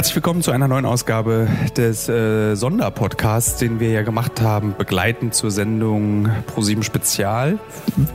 Herzlich willkommen zu einer neuen Ausgabe des äh, Sonderpodcasts, den wir ja gemacht haben, begleitend zur Sendung Pro7 Spezial.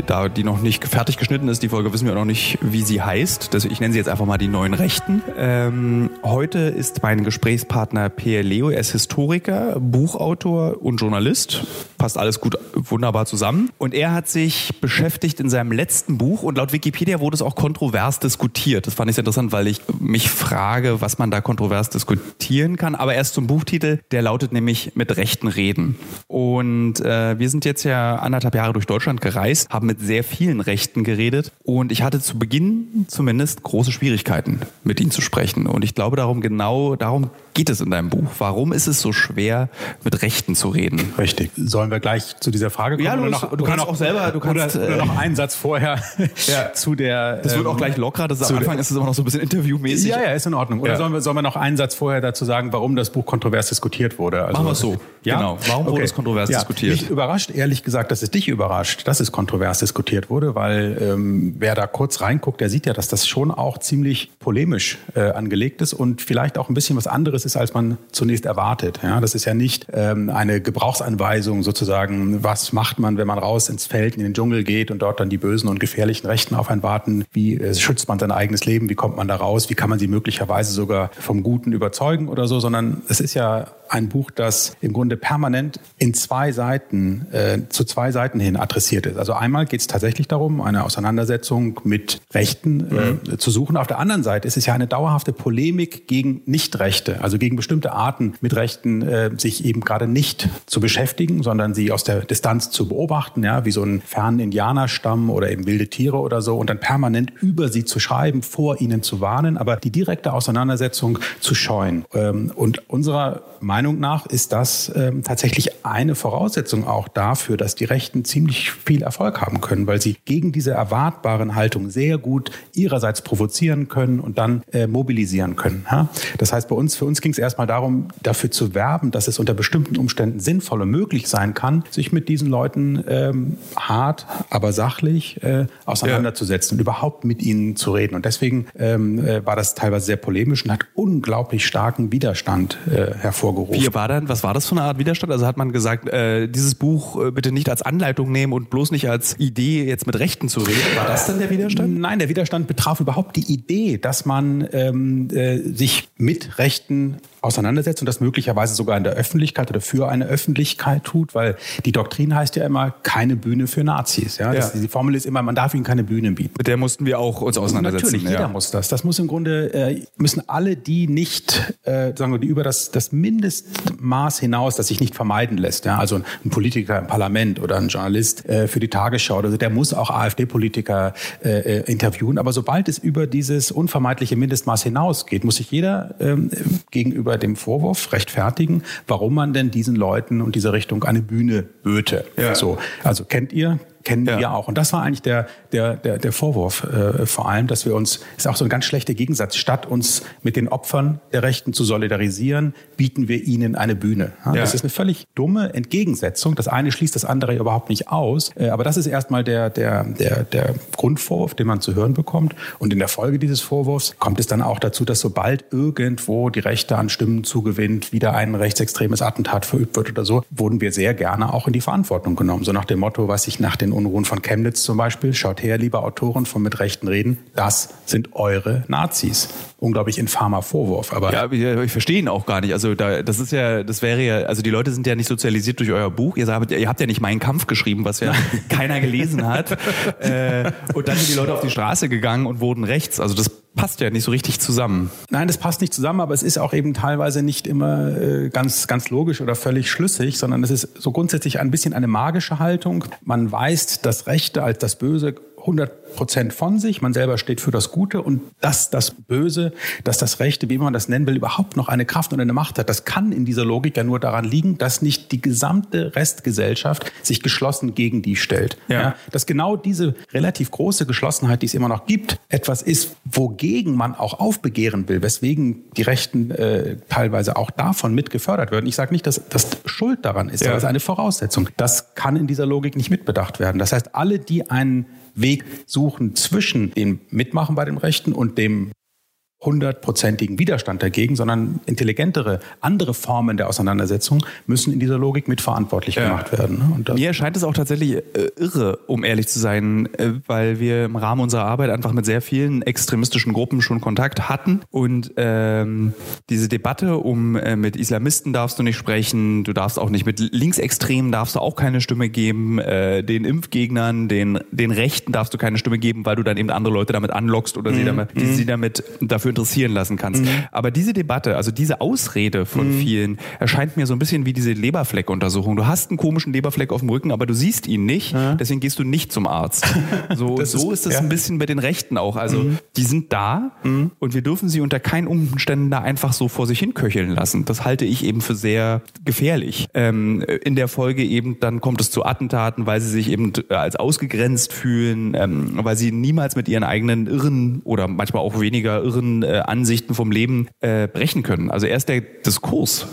Da die noch nicht fertig geschnitten ist, die Folge wissen wir noch nicht, wie sie heißt. Deswegen, ich nenne sie jetzt einfach mal die neuen Rechten. Ähm, heute ist mein Gesprächspartner Pierre Leo. Er ist Historiker, Buchautor und Journalist. Passt alles gut, wunderbar zusammen. Und er hat sich beschäftigt in seinem letzten Buch und laut Wikipedia wurde es auch kontrovers diskutiert. Das fand ich sehr interessant, weil ich mich frage, was man da kontrovers diskutieren kann. Aber erst zum Buchtitel, der lautet nämlich mit rechten Reden. Und äh, wir sind jetzt ja anderthalb Jahre durch Deutschland gereist, haben mit sehr vielen Rechten geredet und ich hatte zu Beginn zumindest große Schwierigkeiten, mit ihnen zu sprechen. Und ich glaube, darum genau darum geht es in deinem Buch. Warum ist es so schwer, mit Rechten zu reden? Richtig. Sollen wir gleich zu dieser Frage kommen? Ja, du, noch, du kannst auch selber, du kannst oder, oder noch einen Satz vorher ja. zu der. Das wird auch ähm, gleich lockerer. Das am Anfang ist es immer noch so ein bisschen interviewmäßig. Ja, ja, ist in Ordnung. Oder ja. sollen, wir, sollen wir noch einen Satz vorher dazu sagen, warum das Buch kontrovers diskutiert wurde? Also, Machen wir es so. Ja? Genau. Warum okay. wurde es kontrovers ja. diskutiert? Mich überrascht, ehrlich gesagt, dass es dich überrascht, dass es kontrovers diskutiert wurde, weil ähm, wer da kurz reinguckt, der sieht ja, dass das schon auch ziemlich polemisch äh, angelegt ist und vielleicht auch ein bisschen was anderes ist, als man zu zunächst erwartet. Ja, das ist ja nicht ähm, eine Gebrauchsanweisung sozusagen, was macht man, wenn man raus ins Feld, in den Dschungel geht und dort dann die bösen und gefährlichen Rechten auf einen warten. Wie äh, schützt man sein eigenes Leben? Wie kommt man da raus? Wie kann man sie möglicherweise sogar vom Guten überzeugen oder so? Sondern es ist ja ein Buch, das im Grunde permanent in zwei Seiten, äh, zu zwei Seiten hin adressiert ist. Also einmal geht es tatsächlich darum, eine Auseinandersetzung mit Rechten äh, mhm. zu suchen. Auf der anderen Seite ist es ja eine dauerhafte Polemik gegen Nichtrechte, also gegen bestimmte Arten mit Rechten, äh, sich eben gerade nicht zu beschäftigen, sondern sie aus der Distanz zu beobachten, ja, wie so einen fernen Indianerstamm oder eben wilde Tiere oder so und dann permanent über sie zu schreiben, vor ihnen zu warnen, aber die direkte Auseinandersetzung zu scheuen. Ähm, und unserer Meinung nach ist das ähm, tatsächlich eine Voraussetzung auch dafür, dass die Rechten ziemlich viel Erfolg haben können, weil sie gegen diese erwartbaren Haltungen sehr gut ihrerseits provozieren können und dann äh, mobilisieren können. Das heißt, bei uns, für uns ging es erstmal darum, dafür zu werben, dass es unter bestimmten Umständen sinnvoll und möglich sein kann, sich mit diesen Leuten ähm, hart, aber sachlich äh, auseinanderzusetzen ja. und überhaupt mit ihnen zu reden. Und deswegen ähm, äh, war das teilweise sehr polemisch und hat unglaublich starken Widerstand äh, hervorgerufen gerufen. Wie war dann, was war das für eine Art Widerstand? Also hat man gesagt, äh, dieses Buch äh, bitte nicht als Anleitung nehmen und bloß nicht als Idee jetzt mit Rechten zu reden. War das dann der Widerstand? Nein, der Widerstand betraf überhaupt die Idee, dass man ähm, äh, sich mit Rechten auseinandersetzt und das möglicherweise sogar in der Öffentlichkeit oder für eine Öffentlichkeit tut, weil die Doktrin heißt ja immer keine Bühne für Nazis. Ja? Das, Die Formel ist immer, man darf ihnen keine Bühne bieten. Mit der mussten wir auch uns auseinandersetzen. Natürlich, jeder ja. muss das. Das muss im Grunde, äh, müssen alle, die nicht, äh, sagen wir, die über das, das Mindestmaß hinaus, das sich nicht vermeiden lässt, ja? also ein Politiker im Parlament oder ein Journalist äh, für die Tagesschau, also der muss auch AfD-Politiker äh, äh, interviewen, aber sobald es über dieses unvermeidliche Mindestmaß hinausgeht, muss sich jeder ähm, gegenüber dem Vorwurf rechtfertigen, warum man denn diesen Leuten und dieser Richtung eine Bühne böte. Ja. So, also kennt ihr kennen ja. wir auch. Und das war eigentlich der, der, der, der Vorwurf äh, vor allem, dass wir uns, ist auch so ein ganz schlechter Gegensatz, statt uns mit den Opfern der Rechten zu solidarisieren, bieten wir ihnen eine Bühne. Ja, ja. Das ist eine völlig dumme Entgegensetzung. Das eine schließt das andere überhaupt nicht aus. Äh, aber das ist erstmal der, der, der, der Grundvorwurf, den man zu hören bekommt. Und in der Folge dieses Vorwurfs kommt es dann auch dazu, dass sobald irgendwo die Rechte an Stimmen zugewinnt, wieder ein rechtsextremes Attentat verübt wird oder so, wurden wir sehr gerne auch in die Verantwortung genommen. So nach dem Motto, was sich nach den Unruhen von Chemnitz zum Beispiel. Schaut her, liebe Autoren von Mit Rechten reden, das sind eure Nazis. Unglaublich infamer Vorwurf. Aber ja, ich verstehe ihn auch gar nicht. Also da, das ist ja, das wäre ja, also die Leute sind ja nicht sozialisiert durch euer Buch. Ihr, habt, ihr habt ja nicht meinen Kampf geschrieben, was ja keiner gelesen hat. äh, und dann sind die Leute auf die Straße gegangen und wurden rechts. Also das passt ja nicht so richtig zusammen. Nein, das passt nicht zusammen, aber es ist auch eben teilweise nicht immer äh, ganz, ganz logisch oder völlig schlüssig, sondern es ist so grundsätzlich ein bisschen eine magische Haltung. Man weist das Rechte als das Böse 100 Prozent von sich. Man selber steht für das Gute und dass das Böse, dass das Rechte, wie man das nennen will, überhaupt noch eine Kraft und eine Macht hat. Das kann in dieser Logik ja nur daran liegen, dass nicht die gesamte Restgesellschaft sich geschlossen gegen die stellt. Ja. ja dass genau diese relativ große Geschlossenheit, die es immer noch gibt, etwas ist, wogegen man auch aufbegehren will, weswegen die Rechten äh, teilweise auch davon mit gefördert werden. Ich sage nicht, dass das Schuld daran ist, ja. aber es ist eine Voraussetzung. Das kann in dieser Logik nicht mitbedacht werden. Das heißt, alle, die einen Weg suchen zwischen dem Mitmachen bei den Rechten und dem hundertprozentigen Widerstand dagegen, sondern intelligentere, andere Formen der Auseinandersetzung müssen in dieser Logik mitverantwortlich ja. gemacht werden. Ne? Mir erscheint es auch tatsächlich äh, irre, um ehrlich zu sein, äh, weil wir im Rahmen unserer Arbeit einfach mit sehr vielen extremistischen Gruppen schon Kontakt hatten und ähm, diese Debatte um äh, mit Islamisten darfst du nicht sprechen, du darfst auch nicht mit Linksextremen darfst du auch keine Stimme geben, äh, den Impfgegnern, den den Rechten darfst du keine Stimme geben, weil du dann eben andere Leute damit anlockst oder mhm. sie damit, die, sie damit dafür interessieren lassen kannst. Mhm. Aber diese Debatte, also diese Ausrede von mhm. vielen, erscheint mir so ein bisschen wie diese Leberfleckuntersuchung. Du hast einen komischen Leberfleck auf dem Rücken, aber du siehst ihn nicht, ja. deswegen gehst du nicht zum Arzt. So, so ist, es ja. ein bisschen bei den Rechten auch. Also mhm. die sind da mhm. und wir dürfen sie unter keinen Umständen da einfach so vor sich hin köcheln lassen. Das halte ich eben für sehr gefährlich. Ähm, in der Folge eben dann kommt es zu Attentaten, weil sie sich eben als ausgegrenzt fühlen, ähm, weil sie niemals mit ihren eigenen irren oder manchmal auch weniger irren äh, Ansichten vom Leben äh, brechen können. Also erst der Diskurs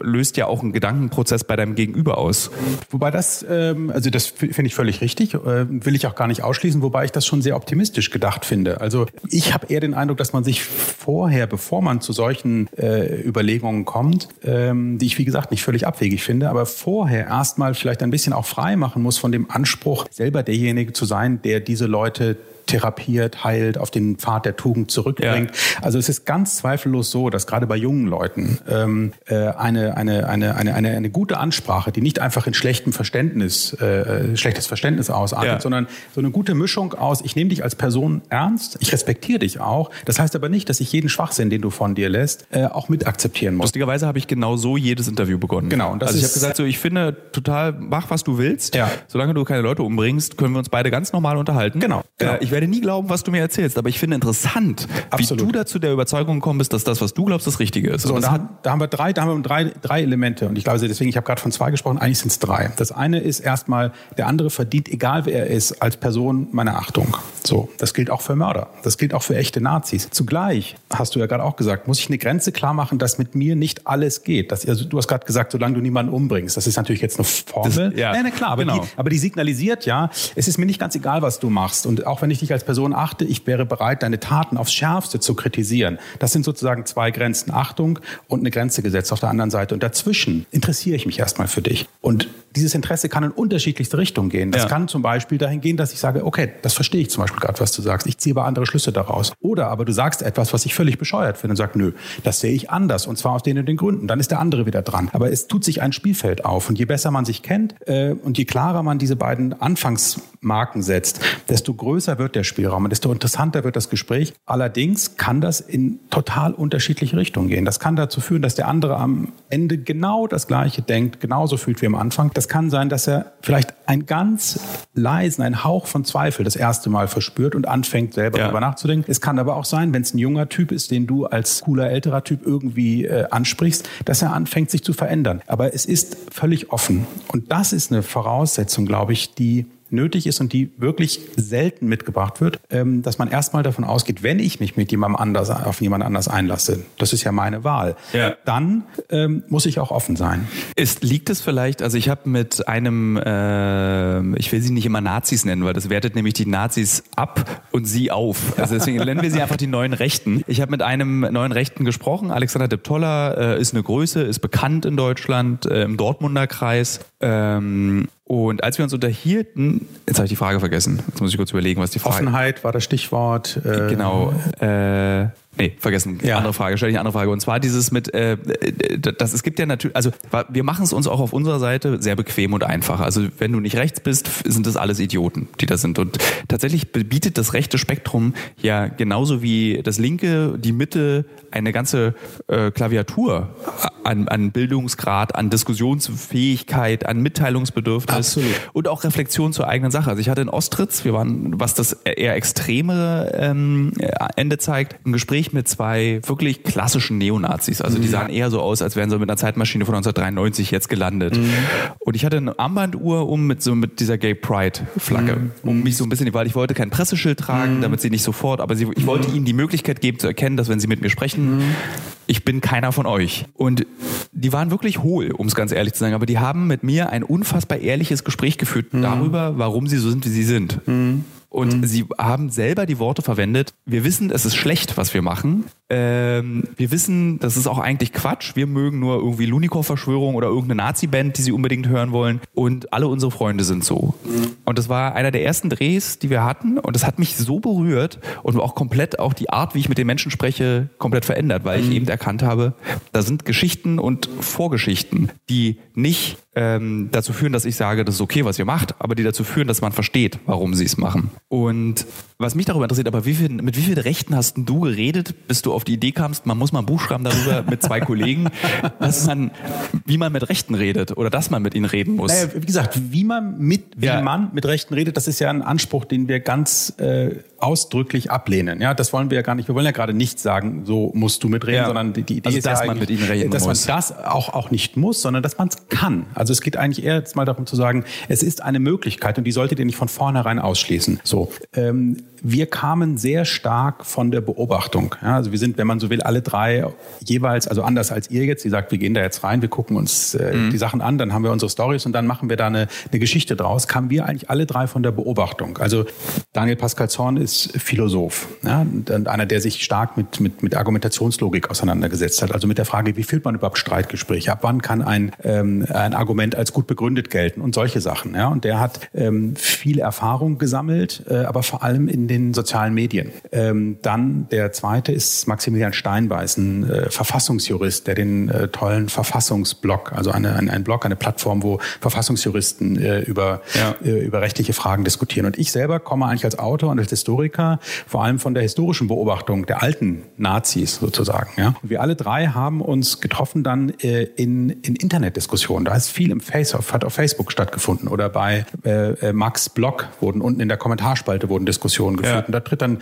löst ja auch einen Gedankenprozess bei deinem Gegenüber aus. Wobei das, ähm, also das finde ich völlig richtig, äh, will ich auch gar nicht ausschließen, wobei ich das schon sehr optimistisch gedacht finde. Also ich habe eher den Eindruck, dass man sich vorher, bevor man zu solchen äh, Überlegungen kommt, ähm, die ich wie gesagt nicht völlig abwegig finde, aber vorher erstmal vielleicht ein bisschen auch frei machen muss von dem Anspruch, selber derjenige zu sein, der diese Leute therapiert, heilt, auf den Pfad der Tugend zurückbringt. Ja. Also es ist ganz zweifellos so, dass gerade bei jungen Leuten ähm, äh, eine, eine, eine, eine, eine, eine gute Ansprache, die nicht einfach in schlechtem Verständnis, äh, schlechtes Verständnis ausartet, ja. sondern so eine gute Mischung aus, ich nehme dich als Person ernst, ich respektiere dich auch. Das heißt aber nicht, dass ich jeden Schwachsinn, den du von dir lässt, äh, auch mit akzeptieren muss. Lustigerweise habe ich genau so jedes Interview begonnen. Genau. Und das also ich habe gesagt, so ich finde total, mach was du willst. Ja. Solange du keine Leute umbringst, können wir uns beide ganz normal unterhalten. Genau. genau. Äh, ich werde nie glauben, was du mir erzählst, aber ich finde interessant, Absolut. wie du dazu der Überzeugung gekommen bist, dass das, was du glaubst, das Richtige ist. So, da, da, haben wir drei, da haben wir drei, drei Elemente und ich glaube, deswegen, ich habe gerade von zwei gesprochen, eigentlich sind es drei. Das eine ist erstmal, der andere verdient, egal wer er ist, als Person meine Achtung. So, das gilt auch für Mörder, das gilt auch für echte Nazis. Zugleich hast du ja gerade auch gesagt, muss ich eine Grenze klar machen, dass mit mir nicht alles geht. Dass, also, du hast gerade gesagt, solange du niemanden umbringst, das ist natürlich jetzt eine Formel. Das, ja, ja, klar, aber, genau. die, aber die signalisiert ja, es ist mir nicht ganz egal, was du machst und auch wenn ich dich als Person achte, ich wäre bereit, deine Taten aufs Schärfste zu kritisieren. Das sind sozusagen zwei Grenzen. Achtung und eine Grenze gesetzt auf der anderen Seite. Und dazwischen interessiere ich mich erstmal für dich. Und dieses Interesse kann in unterschiedlichste Richtungen gehen. Das ja. kann zum Beispiel dahin gehen, dass ich sage, okay, das verstehe ich zum Beispiel gerade, was du sagst. Ich ziehe aber andere Schlüsse daraus. Oder aber du sagst etwas, was ich völlig bescheuert finde und sagst, nö, das sehe ich anders und zwar aus den und den Gründen. Dann ist der andere wieder dran. Aber es tut sich ein Spielfeld auf und je besser man sich kennt äh, und je klarer man diese beiden Anfangsmarken setzt, desto größer wird der Spielraum und desto interessanter wird das Gespräch. Allerdings kann das in total unterschiedliche Richtungen gehen. Das kann dazu führen, dass der andere am Ende genau das Gleiche denkt, genauso fühlt wie am Anfang. Das kann sein, dass er vielleicht einen ganz leisen, einen Hauch von Zweifel das erste Mal verspürt und anfängt selber ja. darüber nachzudenken. Es kann aber auch sein, wenn es ein junger Typ ist, den du als cooler älterer Typ irgendwie äh, ansprichst, dass er anfängt sich zu verändern. Aber es ist völlig offen. Und das ist eine Voraussetzung, glaube ich, die nötig ist und die wirklich selten mitgebracht wird, ähm, dass man erstmal davon ausgeht, wenn ich mich mit jemandem anders auf jemand anders einlasse, das ist ja meine Wahl, ja. dann ähm, muss ich auch offen sein. Ist, liegt es vielleicht, also ich habe mit einem, äh, ich will sie nicht immer Nazis nennen, weil das wertet nämlich die Nazis ab und sie auf. Also deswegen nennen wir sie einfach die neuen Rechten. Ich habe mit einem neuen Rechten gesprochen, Alexander Deptoller äh, ist eine Größe, ist bekannt in Deutschland, äh, im Dortmunder Kreis ähm, und als wir uns unterhielten, jetzt habe ich die Frage vergessen. Jetzt muss ich kurz überlegen, was die Frage Offenheit war das Stichwort. Äh, genau. Äh, Nee, vergessen. Ja. Andere Frage, stelle ich eine andere Frage. Und zwar dieses mit, äh, das, es gibt ja natürlich, also wir machen es uns auch auf unserer Seite sehr bequem und einfach. Also wenn du nicht rechts bist, sind das alles Idioten, die da sind. Und tatsächlich bietet das rechte Spektrum ja genauso wie das linke, die Mitte, eine ganze äh, Klaviatur an, an Bildungsgrad, an Diskussionsfähigkeit, an Mitteilungsbedürfnis Absolut. und auch Reflexion zur eigenen Sache. Also ich hatte in Ostritz, wir waren, was das eher extremere ähm, Ende zeigt, ein Gespräch Gespräch mit zwei wirklich klassischen Neonazis. Also die mhm. sahen eher so aus, als wären sie mit einer Zeitmaschine von 1993 jetzt gelandet. Mhm. Und ich hatte eine Armbanduhr um mit so mit dieser Gay Pride Flagge, mhm. um mich so ein bisschen, weil ich wollte kein Presseschild tragen, mhm. damit sie nicht sofort, aber sie, ich wollte ihnen die Möglichkeit geben zu erkennen, dass wenn sie mit mir sprechen, mhm. ich bin keiner von euch. Und die waren wirklich hohl, um es ganz ehrlich zu sagen, aber die haben mit mir ein unfassbar ehrliches Gespräch geführt mhm. darüber, warum sie so sind, wie sie sind. Und mhm. sie haben selber die Worte verwendet, wir wissen, es ist schlecht, was wir machen, ähm, wir wissen, das ist auch eigentlich Quatsch. Wir mögen nur irgendwie Lunikov-Verschwörung oder irgendeine Nazi-Band, die sie unbedingt hören wollen. Und alle unsere Freunde sind so. Mhm. Und das war einer der ersten Drehs, die wir hatten. Und das hat mich so berührt und auch komplett auch die Art, wie ich mit den Menschen spreche, komplett verändert, weil ich mhm. eben erkannt habe, da sind Geschichten und Vorgeschichten, die nicht ähm, dazu führen, dass ich sage, das ist okay, was ihr macht, aber die dazu führen, dass man versteht, warum sie es machen. Und was mich darüber interessiert, aber wie viel, mit wie vielen Rechten hast du geredet, bis du auf die Idee kamst, man muss mal ein Buch schreiben darüber mit zwei Kollegen, dass man, wie man mit Rechten redet oder dass man mit ihnen reden muss? Naja, wie gesagt, wie man mit, wie ja. man mit Rechten redet, das ist ja ein Anspruch, den wir ganz äh, ausdrücklich ablehnen. Ja, das wollen wir ja gar nicht. Wir wollen ja gerade nicht sagen, so musst du mitreden, ja. sondern die, die Idee also, ist dass ja man mit ihnen reden dass muss. man das auch auch nicht muss, sondern dass man es kann. Also es geht eigentlich eher jetzt mal darum zu sagen, es ist eine Möglichkeit und die solltet ihr nicht von vornherein ausschließen. So, ähm, wir kamen sehr stark von der Beobachtung. Ja, also wir sind, wenn man so will, alle drei jeweils, also anders als ihr jetzt, die sagt, wir gehen da jetzt rein, wir gucken uns äh, mhm. die Sachen an, dann haben wir unsere Stories und dann machen wir da eine, eine Geschichte draus, kamen wir eigentlich alle drei von der Beobachtung. Also Daniel Pascal Zorn ist Philosoph ja, einer, der sich stark mit, mit, mit Argumentationslogik auseinandergesetzt hat. Also mit der Frage, wie führt man überhaupt Streitgespräche? Ab wann kann ein, ähm, ein Argument als gut begründet gelten und solche Sachen. Ja? Und der hat ähm, viel Erfahrung gesammelt, äh, aber vor allem in den sozialen Medien. Ähm, dann der zweite ist Maximilian Steinbeiß, ein äh, Verfassungsjurist, der den äh, tollen Verfassungsblog, also eine, ein, ein Blog, eine Plattform, wo Verfassungsjuristen äh, über, ja. äh, über rechtliche Fragen diskutieren. Und ich selber komme eigentlich als Autor und als Historiker vor allem von der historischen Beobachtung der alten Nazis sozusagen. Ja? Und wir alle drei haben uns getroffen dann äh, in, in Internetdiskussionen. Da ist viel im Face, hat auf Facebook stattgefunden oder bei äh, äh, Max Blog wurden unten in der Kommentarspalte wurden Diskussionen geführt. Ja. Und da tritt dann,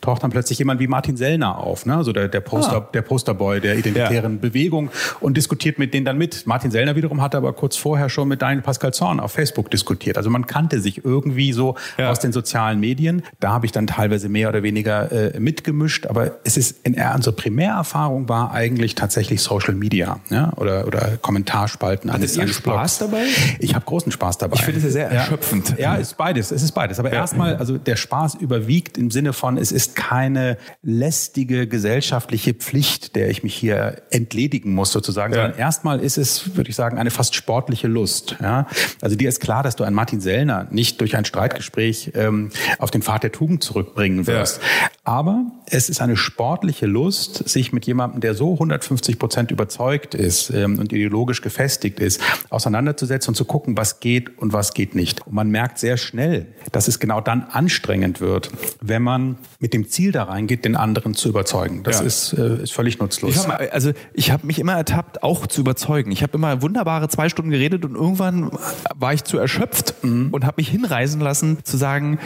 taucht dann plötzlich jemand wie Martin Sellner auf, ne? also der, der, Poster, ah. der Posterboy der identitären ja. Bewegung und diskutiert mit denen dann mit. Martin Sellner wiederum hat aber kurz vorher schon mit Daniel Pascal Zorn auf Facebook diskutiert. Also man kannte sich irgendwie so ja. aus den sozialen Medien. Da habe ich dann teilweise mehr oder weniger äh, mitgemischt, aber es ist in unsere Primärerfahrung war eigentlich tatsächlich Social Media ja? oder, oder Kommentarspalten Hattet eines Spaß dabei? Ich habe großen Spaß dabei. Ich finde es ja sehr erschöpfend. Ja, ist beides. Es ist beides. Aber erstmal, also der Spaß überwiegt im Sinne von, es ist keine lästige gesellschaftliche Pflicht, der ich mich hier entledigen muss sozusagen, ja. sondern erstmal ist es, würde ich sagen, eine fast sportliche Lust. Ja? Also dir ist klar, dass du einen Martin Sellner nicht durch ein Streitgespräch ähm, auf den Pfad der Tugend zurückbringen wirst. Ja. Aber es ist eine sportliche Lust, sich mit jemandem, der so 150 Prozent überzeugt ist ähm, und ideologisch gefestigt ist, auseinanderzusetzen und zu gucken, was geht und was geht nicht. Und man merkt sehr schnell, dass es genau dann anstrengend wird, wenn man mit dem Ziel da reingeht, den anderen zu überzeugen. Das ja. ist, äh, ist völlig nutzlos. Ich hab, also ich habe mich immer ertappt, auch zu überzeugen. Ich habe immer wunderbare zwei Stunden geredet und irgendwann war ich zu erschöpft mhm. und habe mich hinreisen lassen, zu sagen,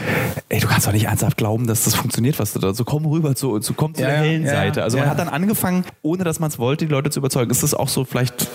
ey, du kannst doch nicht ernsthaft glauben, dass das funktioniert, was du da so komm rüber zu, zu komm zu ja, der hellen ja, Seite. Also man hat dann angefangen, ohne dass man es wollte, die Leute zu überzeugen. Ist das auch so vielleicht,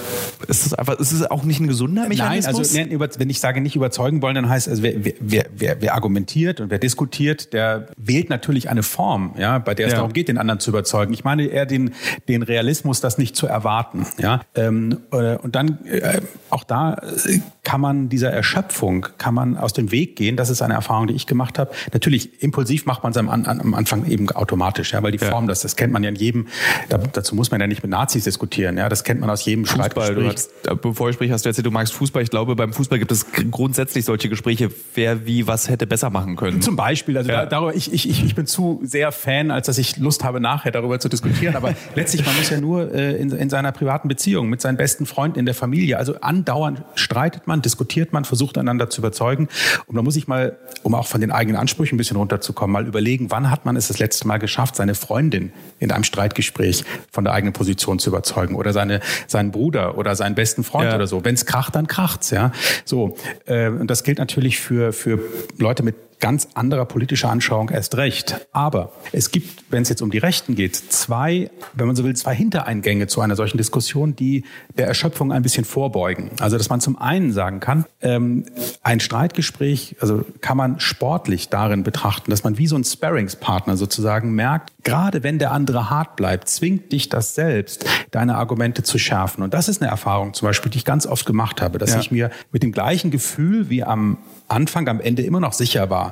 ist das einfach, ist es auch nicht ein gesunder Mechanismus? Nein, also wenn ich sage nicht überzeugen wollen, dann heißt es, also wer, wer, wer, wer argumentiert und wer diskutiert, der wählt natürlich eine Form, ja, bei der es ja. darum geht, den anderen zu überzeugen. Ich meine eher den, den Realismus, das nicht zu erwarten. Ja? Ähm, äh, und dann äh, auch da äh, kann man dieser Erschöpfung, kann man aus dem Weg gehen. Das ist eine Erfahrung, die ich gemacht habe. Natürlich, impulsiv macht man es am, am Anfang eben automatisch, ja, weil die Form, das, das kennt man ja in jedem, da, dazu muss man ja nicht mit Nazis diskutieren, ja, das kennt man aus jedem Fußball. Du hast, bevor ich spreche, hast du erzählt, du magst Fußball. Ich glaube, beim Fußball gibt es grundsätzlich solche Gespräche, wer wie was hätte besser machen können. Zum Beispiel, also ja. darüber, ich, ich, ich bin zu sehr Fan, als dass ich Lust habe, nachher darüber zu diskutieren. Aber letztlich, man muss ja nur äh, in, in seiner privaten Beziehung mit seinen besten Freunden in der Familie, also andauernd streitet man, diskutiert man, versucht einander zu überzeugen. Und man muss sich mal, um auch von den eigenen Ansprüchen ein bisschen runterzukommen, mal überlegen, wann hat man es das letzte Mal geschafft, seine Freundin in einem Streitgespräch von der eigenen Position zu überzeugen oder seine, seinen Bruder oder seinen besten Freund ja. oder so. Wenn es kracht, dann kracht's, ja. So. Äh, und das gilt natürlich für, für Leute mit ganz anderer politischer Anschauung erst recht. Aber es gibt, wenn es jetzt um die Rechten geht, zwei, wenn man so will, zwei Hintereingänge zu einer solchen Diskussion, die der Erschöpfung ein bisschen vorbeugen. Also, dass man zum einen sagen kann, ähm, ein Streitgespräch, also kann man sportlich darin betrachten, dass man wie so ein Sparringspartner sozusagen merkt, gerade wenn der andere hart bleibt, zwingt dich das selbst, deine Argumente zu schärfen. Und das ist eine Erfahrung zum Beispiel, die ich ganz oft gemacht habe, dass ja. ich mir mit dem gleichen Gefühl wie am Anfang, am Ende immer noch sicher war,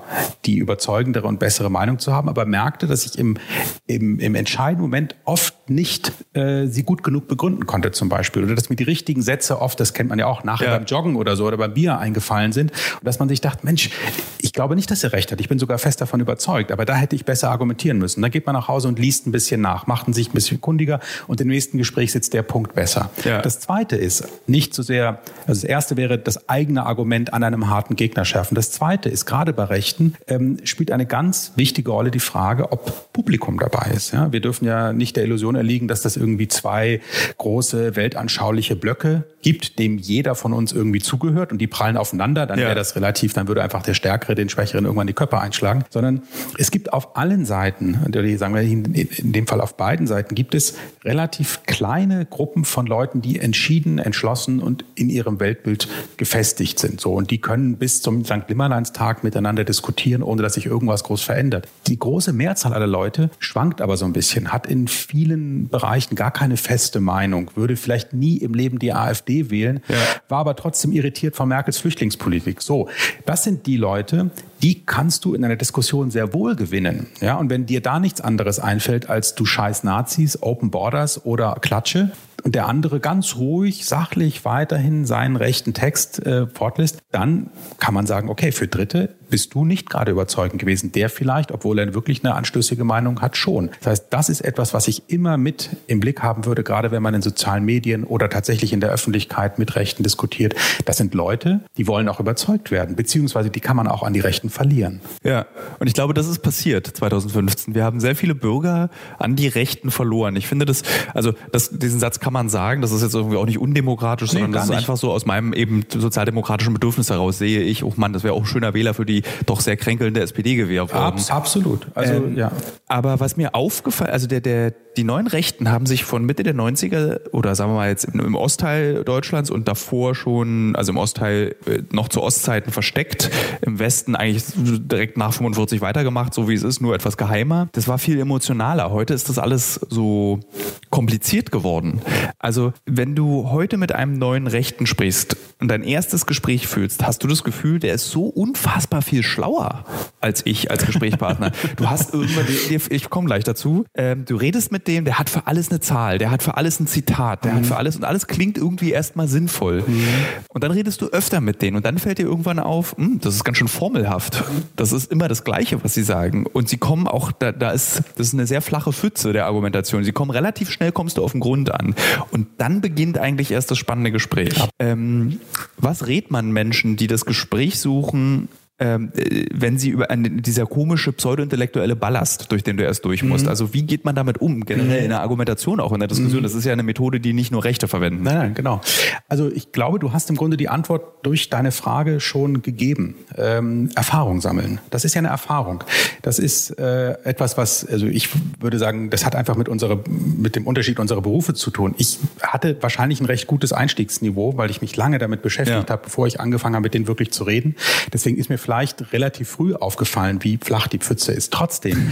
die überzeugendere und bessere Meinung zu haben, aber merkte, dass ich im, im, im entscheidenden Moment oft nicht äh, sie gut genug begründen konnte zum Beispiel. Oder dass mir die richtigen Sätze oft, das kennt man ja auch nachher ja. beim Joggen oder so oder beim Bier eingefallen sind. Und dass man sich dachte, Mensch, ich glaube nicht, dass er recht hat. Ich bin sogar fest davon überzeugt. Aber da hätte ich besser argumentieren müssen. Dann geht man nach Hause und liest ein bisschen nach, macht sich ein bisschen kundiger und im nächsten Gespräch sitzt der Punkt besser. Ja. Das zweite ist nicht so sehr, also das erste wäre das eigene Argument an einem harten Gegner schärfen. Das zweite ist gerade bei Rechten ähm, spielt eine ganz wichtige Rolle die Frage, ob Publikum dabei ist. Ja, wir dürfen ja nicht der Illusion erliegen, dass das irgendwie zwei große weltanschauliche Blöcke gibt, dem jeder von uns irgendwie zugehört und die prallen aufeinander, dann ja. wäre das relativ, dann würde einfach der Stärkere den Schwächeren irgendwann die Köpfe einschlagen, sondern es gibt auf allen Seiten, sagen wir in dem Fall auf beiden Seiten, gibt es relativ kleine Gruppen von Leuten, die entschieden, entschlossen und in ihrem Weltbild gefestigt sind. So und die können bis zum St. Nimmerleinstag miteinander diskutieren, ohne dass sich irgendwas groß verändert. Die große Mehrzahl aller Leute schwankt aber so ein bisschen, hat in vielen Bereichen gar keine feste Meinung, würde vielleicht nie im Leben die AfD wählen, ja. war aber trotzdem irritiert von Merkels Flüchtlingspolitik. So, das sind die Leute, die kannst du in einer Diskussion sehr wohl gewinnen. Ja, und wenn dir da nichts anderes einfällt als du scheiß Nazis, Open Borders oder Klatsche, und der andere ganz ruhig, sachlich weiterhin seinen rechten Text äh, fortlässt, dann kann man sagen, okay, für Dritte bist du nicht gerade überzeugend gewesen. Der vielleicht, obwohl er wirklich eine anstößige Meinung hat, schon. Das heißt, das ist etwas, was ich immer mit im Blick haben würde, gerade wenn man in sozialen Medien oder tatsächlich in der Öffentlichkeit mit Rechten diskutiert. Das sind Leute, die wollen auch überzeugt werden, beziehungsweise die kann man auch an die Rechten verlieren. Ja, und ich glaube, das ist passiert 2015. Wir haben sehr viele Bürger an die Rechten verloren. Ich finde das, also das, diesen Satz kann man sagen, das ist jetzt irgendwie auch nicht undemokratisch, nee, sondern das ist nicht. einfach so aus meinem eben sozialdemokratischen Bedürfnis heraus sehe ich, oh Mann, das wäre auch ein schöner Wähler für die doch sehr kränkelnde SPD worden. Abs absolut. Also, ähm, ja. Aber was mir aufgefallen, also der, der, die neuen Rechten haben sich von Mitte der 90er oder sagen wir mal jetzt im Ostteil Deutschlands und davor schon, also im Ostteil äh, noch zu Ostzeiten versteckt, im Westen eigentlich direkt nach 45 weitergemacht, so wie es ist, nur etwas geheimer. Das war viel emotionaler. Heute ist das alles so kompliziert geworden. Also wenn du heute mit einem neuen Rechten sprichst und dein erstes Gespräch fühlst, hast du das Gefühl, der ist so unfassbar viel schlauer als ich als Gesprächspartner. du hast irgendwann, ich komme gleich dazu, ähm, du redest mit dem, der hat für alles eine Zahl, der hat für alles ein Zitat, der mhm. hat für alles und alles klingt irgendwie erstmal sinnvoll. Mhm. Und dann redest du öfter mit denen und dann fällt dir irgendwann auf, hm, das ist ganz schön formelhaft. Das ist immer das Gleiche, was sie sagen. Und sie kommen auch, da, da ist, das ist eine sehr flache Pfütze der Argumentation. Sie kommen relativ schnell, kommst du auf den Grund an. Und dann beginnt eigentlich erst das spannende Gespräch. Ähm, was rät man Menschen, die das Gespräch suchen, ähm, äh, wenn sie über eine, dieser komische pseudointellektuelle Ballast, durch den du erst durch musst. Mhm. Also wie geht man damit um? Generell in der Argumentation, auch in der Diskussion. Mhm. Das ist ja eine Methode, die nicht nur Rechte verwenden. Nein, nein, genau. Also ich glaube, du hast im Grunde die Antwort durch deine Frage schon gegeben. Ähm, Erfahrung sammeln. Das ist ja eine Erfahrung. Das ist äh, etwas, was, also ich würde sagen, das hat einfach mit unserer, mit dem Unterschied unserer Berufe zu tun. Ich hatte wahrscheinlich ein recht gutes Einstiegsniveau, weil ich mich lange damit beschäftigt ja. habe, bevor ich angefangen habe, mit denen wirklich zu reden. Deswegen ist mir vielleicht relativ früh aufgefallen, wie flach die Pfütze ist. Trotzdem,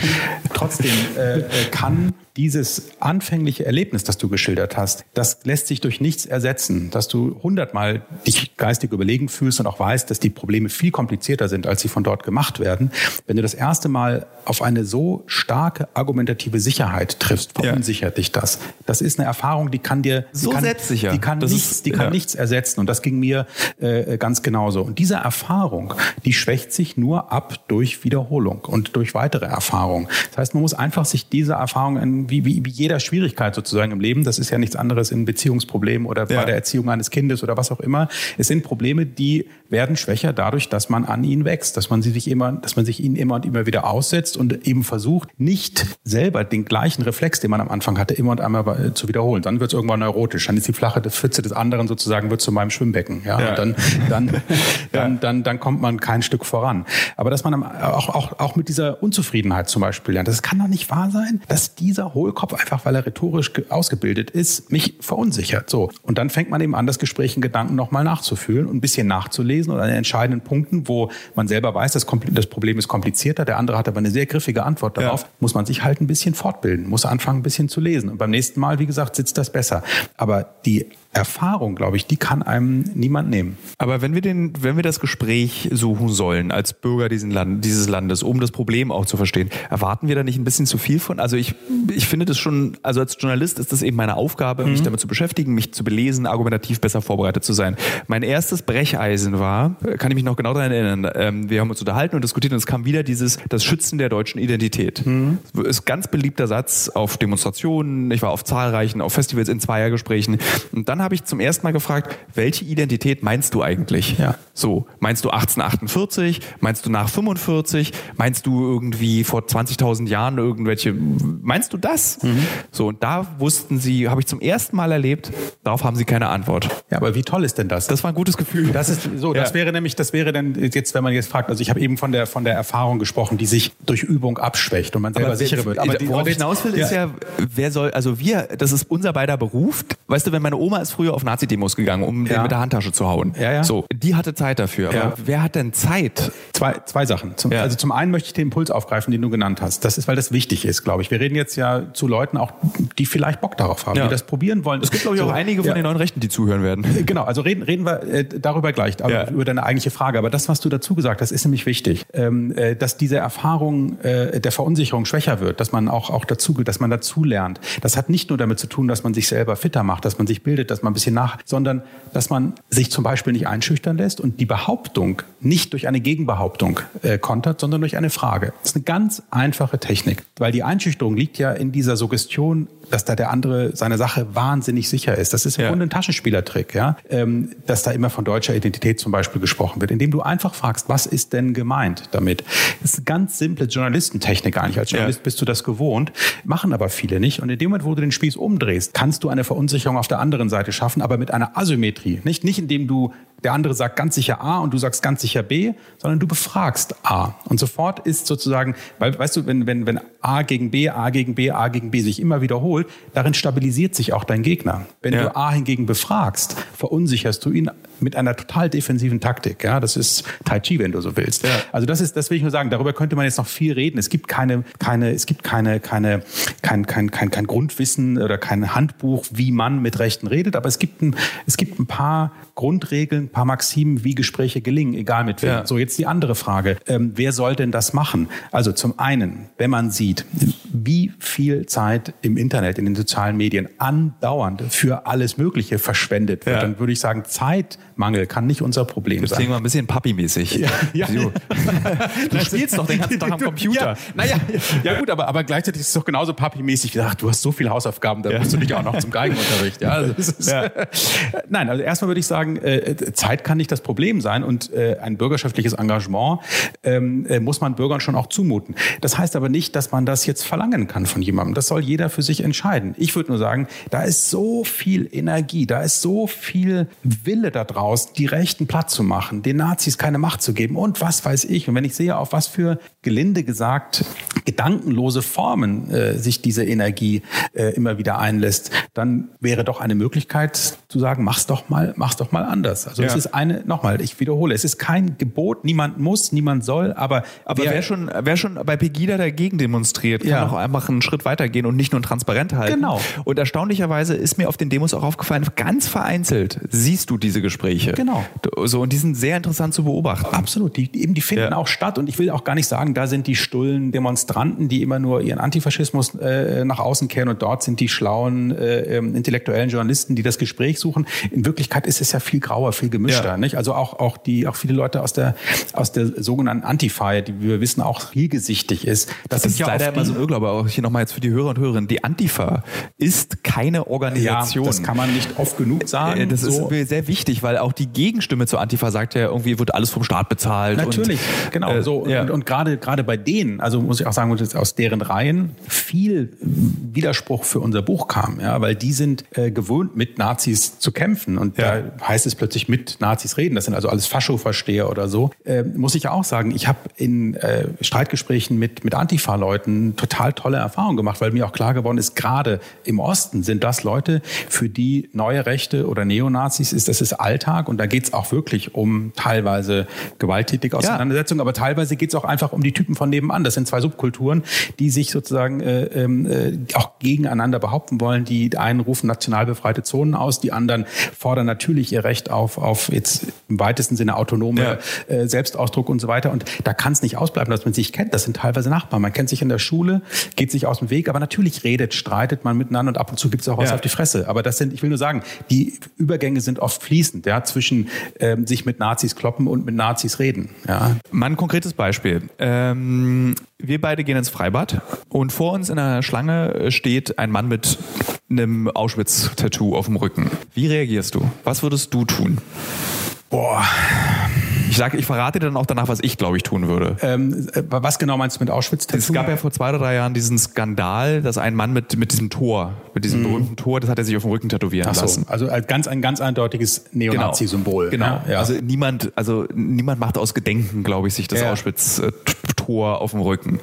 trotzdem äh, äh, kann dieses anfängliche Erlebnis, das du geschildert hast, das lässt sich durch nichts ersetzen, dass du hundertmal dich geistig überlegen fühlst und auch weißt, dass die Probleme viel komplizierter sind, als sie von dort gemacht werden. Wenn du das erste Mal auf eine so starke argumentative Sicherheit triffst, verunsichert ja. dich das. Das ist eine Erfahrung, die kann dir, so die kann, selbstsicher. Die kann, nichts, ist, die kann ja. nichts ersetzen. Und das ging mir äh, ganz genauso. Und diese Erfahrung, die schwächt sich nur ab durch Wiederholung und durch weitere Erfahrungen. Das heißt, man muss einfach sich diese Erfahrung wie, wie, wie jeder Schwierigkeit sozusagen im Leben. Das ist ja nichts anderes in Beziehungsproblemen oder ja. bei der Erziehung eines Kindes oder was auch immer. Es sind Probleme, die werden schwächer dadurch, dass man an ihnen wächst, dass man sie sich immer, dass man sich ihnen immer und immer wieder aussetzt und eben versucht, nicht selber den gleichen Reflex, den man am Anfang hatte, immer und einmal zu wiederholen. Dann wird es irgendwann neurotisch. Dann ist die flache Pfütze des anderen sozusagen wird zu meinem Schwimmbecken. Ja, ja. Und dann, dann, dann, dann, dann kommt man keinen Stück voran. Aber dass man auch, auch, auch mit dieser Unzufriedenheit zum Beispiel lernt, das kann doch nicht wahr sein, dass dieser Hohlkopf einfach, weil er rhetorisch ausgebildet ist, mich verunsichert. So. Und dann fängt man eben an, das Gespräch in Gedanken nochmal nachzufühlen und ein bisschen nachzulesen oder an entscheidenden Punkten, wo man selber weiß, das, das Problem ist komplizierter, der andere hat aber eine sehr griffige Antwort darauf, ja. muss man sich halt ein bisschen fortbilden, muss anfangen, ein bisschen zu lesen. Und beim nächsten Mal, wie gesagt, sitzt das besser. Aber die Erfahrung, glaube ich, die kann einem niemand nehmen. Aber wenn wir den, wenn wir das Gespräch suchen sollen als Bürger Land, dieses Landes, um das Problem auch zu verstehen, erwarten wir da nicht ein bisschen zu viel von? Also ich, ich finde das schon, also als Journalist ist das eben meine Aufgabe, mhm. mich damit zu beschäftigen, mich zu belesen, argumentativ besser vorbereitet zu sein. Mein erstes Brecheisen war, kann ich mich noch genau daran erinnern, ähm, wir haben uns unterhalten und diskutiert und es kam wieder dieses, das Schützen der deutschen Identität. Mhm. Das ist ganz beliebter Satz auf Demonstrationen, ich war auf zahlreichen, auf Festivals in Zweiergesprächen und dann habe ich zum ersten Mal gefragt, welche Identität meinst du eigentlich? Ja. So, meinst du 1848? Meinst du nach 45? Meinst du irgendwie vor 20.000 Jahren irgendwelche, meinst du das? Mhm. So, und da wussten sie, habe ich zum ersten Mal erlebt, darauf haben sie keine Antwort. Ja, aber wie toll ist denn das? Das war ein gutes Gefühl. Das ist so, das ja. wäre nämlich, das wäre dann jetzt, wenn man jetzt fragt, also ich habe eben von der, von der Erfahrung gesprochen, die sich durch Übung abschwächt und man selber sicherer wird. Aber worauf ich hinaus will, ja. ist ja, wer soll, also wir, das ist unser beider Beruf. Weißt du, wenn meine Oma ist früher auf Nazi-Demos gegangen, um ja. den mit der Handtasche zu hauen. Ja, ja. So, die hatte Zeit dafür. Aber wer hat denn Zeit? Zwei, zwei Sachen. Zum, also zum einen möchte ich den Impuls aufgreifen, den du genannt hast. Das ist, weil das wichtig ist, glaube ich. Wir reden jetzt ja zu Leuten auch, die vielleicht Bock darauf haben, die das probieren wollen. Es gibt, glaube ich, auch einige von den neuen Rechten, die zuhören werden. Genau, also reden, reden wir äh, darüber gleich, über deine eigentliche Frage. Aber das, was du dazu gesagt hast, ist nämlich wichtig. Ähm, äh, dass diese Erfahrung äh, der Verunsicherung schwächer wird, dass man auch, auch dazu, dass man dazu lernt. Das hat nicht nur damit zu tun, dass man sich selber fitter macht, dass man sich bildet, dass man ein bisschen nach, sondern dass man sich zum Beispiel nicht einschüchtern lässt und die Behauptung nicht durch eine Gegenbehauptung äh, kontert, sondern durch eine Frage. Das ist eine ganz einfache Technik, weil die Einschüchterung liegt ja in dieser Suggestion, dass da der andere seine Sache wahnsinnig sicher ist. Das ist im ja. Grunde ein Taschenspielertrick, ja, ähm, dass da immer von deutscher Identität zum Beispiel gesprochen wird, indem du einfach fragst, was ist denn gemeint damit? Das ist eine ganz simple Journalistentechnik eigentlich. Als Journalist ja. bist du das gewohnt, machen aber viele nicht. Und in dem Moment, wo du den Spieß umdrehst, kannst du eine Verunsicherung auf der anderen Seite schaffen, aber mit einer Asymmetrie. Nicht, nicht indem du der andere sagt ganz sicher A und du sagst ganz sicher B, sondern du befragst A. Und sofort ist sozusagen, weil, weißt du, wenn, wenn, wenn A gegen B, A gegen B, A gegen B sich immer wiederholt, darin stabilisiert sich auch dein Gegner. Wenn ja. du A hingegen befragst, verunsicherst du ihn mit einer total defensiven Taktik. Ja, das ist Tai Chi, wenn du so willst. Ja. Also das ist, das will ich nur sagen. Darüber könnte man jetzt noch viel reden. Es gibt keine, keine, es gibt keine, keine, kein, kein, kein, kein Grundwissen oder kein Handbuch, wie man mit Rechten redet. Aber es gibt ein, es gibt ein paar Grundregeln, ein paar Maximen, wie Gespräche gelingen, egal mit wem. Ja. So jetzt die andere Frage: ähm, Wer soll denn das machen? Also zum einen, wenn man sieht, wie viel Zeit im Internet, in den sozialen Medien andauernd für alles Mögliche verschwendet wird, ja. dann würde ich sagen, Zeit Mangel kann nicht unser Problem Deswegen sein. Deswegen mal ein bisschen Papi-mäßig. Ja, ja. Du, du spielst doch den ganzen Tag am Computer. Ja, naja, ja gut, aber, aber gleichzeitig ist es doch genauso Papi-mäßig. Ach, du hast so viele Hausaufgaben, da ja. musst du dich auch noch zum Geigenunterricht. Ja, also ist, ja. Nein, also erstmal würde ich sagen, äh, Zeit kann nicht das Problem sein und äh, ein bürgerschaftliches Engagement ähm, äh, muss man Bürgern schon auch zumuten. Das heißt aber nicht, dass man das jetzt verlangen kann von jemandem. Das soll jeder für sich entscheiden. Ich würde nur sagen, da ist so viel Energie, da ist so viel Wille da drauf raus, die Rechten platt zu machen, den Nazis keine Macht zu geben und was weiß ich. Und wenn ich sehe, auf was für gelinde gesagt gedankenlose Formen äh, sich diese Energie äh, immer wieder einlässt, dann wäre doch eine Möglichkeit zu sagen, mach's doch mal, mach's doch mal anders. Also ja. es ist eine, nochmal, ich wiederhole, es ist kein Gebot, niemand muss, niemand soll, aber aber wer, wer schon, wer schon bei Pegida dagegen demonstriert, kann ja. auch einfach einen Schritt weitergehen und nicht nur transparent halten. Genau. Und erstaunlicherweise ist mir auf den Demos auch aufgefallen, ganz vereinzelt siehst du diese Gespräche. Genau. So und die sind sehr interessant zu beobachten. Absolut, die eben die finden ja. auch statt und ich will auch gar nicht sagen, da sind die Stullen Demonstranten, die immer nur ihren Antifaschismus äh, nach außen kehren und dort sind die schlauen äh, ähm, intellektuellen Journalisten, die das Gespräch suchen. In Wirklichkeit ist es ja viel grauer, viel gemischter. Ja. Nicht? Also auch, auch, die, auch viele Leute aus der, aus der sogenannten Antifa, die wir wissen auch vielgesichtig ist. Das, das ist ja leider immer so ein Irrglaube, auch hier nochmal jetzt für die Hörer und Hörerinnen. Die Antifa ist keine Organisation. Ja, das kann man nicht oft genug sagen. Äh, das so. ist sehr wichtig, weil auch die Gegenstimme zur Antifa sagt ja, irgendwie wird alles vom Staat bezahlt. Natürlich, und, genau. Äh, so. Ja. Und, und gerade, gerade bei denen, also muss ich auch sagen, aus deren Reihen viel Widerspruch für unser Buch kam, ja, weil die sind äh, gewohnt, mit Nazis zu kämpfen und ja. da heißt es plötzlich mit Nazis reden. Das sind also alles Fascho-Versteher oder so. Äh, muss ich auch sagen, ich habe in äh, Streitgesprächen mit, mit Antifa-Leuten total tolle Erfahrungen gemacht, weil mir auch klar geworden ist, gerade im Osten sind das Leute, für die neue Rechte oder Neonazis ist, das ist Alltag und da geht es auch wirklich um teilweise gewalttätige Auseinandersetzungen, ja. aber teilweise geht es auch einfach um die Typen von nebenan. Das sind zwei Subkulturen, die sich sozusagen äh, ähm, äh, auch gegeneinander behaupten wollen. Die einen rufen national befreite Zonen aus, die anderen fordern natürlich ihr Recht auf, auf jetzt im weitesten Sinne autonome ja. äh, Selbstausdruck und so weiter. Und da kann es nicht ausbleiben, dass man sich kennt. Das sind teilweise Nachbarn. Man kennt sich in der Schule, geht sich aus dem Weg, aber natürlich redet, streitet man miteinander und ab und zu gibt es auch was ja. auf die Fresse. Aber das sind, ich will nur sagen, die Übergänge sind oft fließend, ja, zwischen ähm, sich mit Nazis kloppen und mit Nazis reden. Ja. Mal ein konkretes Beispiel. Ähm, wir beide gehen ins Freibad und vor uns in der Schlange steht ein Mann mit einem Auschwitz-Tattoo auf dem Rücken. Wie reagierst du? Was würdest du tun? Boah. Ich sage, ich verrate dir dann auch danach, was ich glaube ich tun würde. Ähm, äh, was genau meinst du mit Auschwitz? -Tattoo? Es gab ja vor zwei oder drei Jahren diesen Skandal, dass ein Mann mit, mit diesem Tor, mit diesem mhm. berühmten Tor, das hat er sich auf dem Rücken tätowieren so, lassen. Also ganz, ein ganz eindeutiges Neonazi-Symbol. Genau. genau. Ja. Also niemand, also niemand macht aus Gedenken, glaube ich, sich das ja. Auschwitz-Tor auf dem Rücken.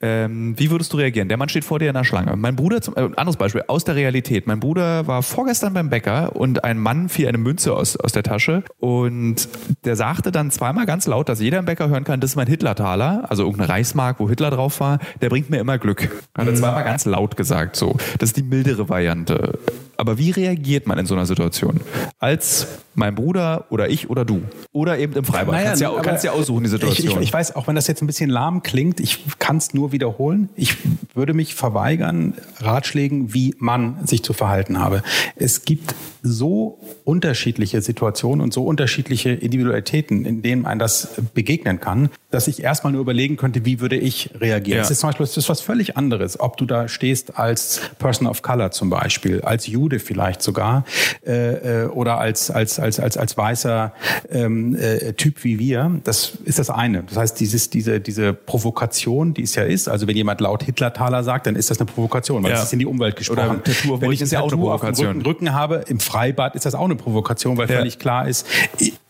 Ähm, wie würdest du reagieren? Der Mann steht vor dir in der Schlange. Mein Bruder, zum, äh, anderes Beispiel, aus der Realität. Mein Bruder war vorgestern beim Bäcker und ein Mann fiel eine Münze aus, aus der Tasche und der sagte dann zweimal ganz laut, dass jeder im Bäcker hören kann, das ist mein Hitler-Taler, also irgendeine Reichsmark, wo Hitler drauf war, der bringt mir immer Glück. Hat er mhm. zweimal ganz laut gesagt, so. Das ist die mildere Variante. Aber wie reagiert man in so einer Situation? Als mein Bruder oder ich oder du? Oder eben im Freibad? Naja, kannst, ja, kannst ja aussuchen, die Situation. Ich, ich, ich, weiß, auch wenn das jetzt ein bisschen lahm klingt, ich kann es nur wiederholen. Ich würde mich verweigern, Ratschlägen, wie man sich zu verhalten habe. Es gibt so unterschiedliche Situationen und so unterschiedliche Individualitäten, in denen ein das begegnen kann, dass ich erstmal nur überlegen könnte, wie würde ich reagieren. Es ja. ist zum Beispiel das ist was völlig anderes, ob du da stehst als Person of Color zum Beispiel, als Jude vielleicht sogar äh, äh, oder als als als als als weißer ähm, äh, Typ wie wir. Das ist das eine. Das heißt, dieses diese diese Provokation, die es ja ist. Also wenn jemand laut Hitler-Taler sagt, dann ist das eine Provokation, weil ja. das ist in die Umwelt gesprochen. Oder wenn ich ein Tattoo auf dem Rücken, Rücken habe im Freibad, ist das auch eine Provokation, weil ja. völlig klar ist,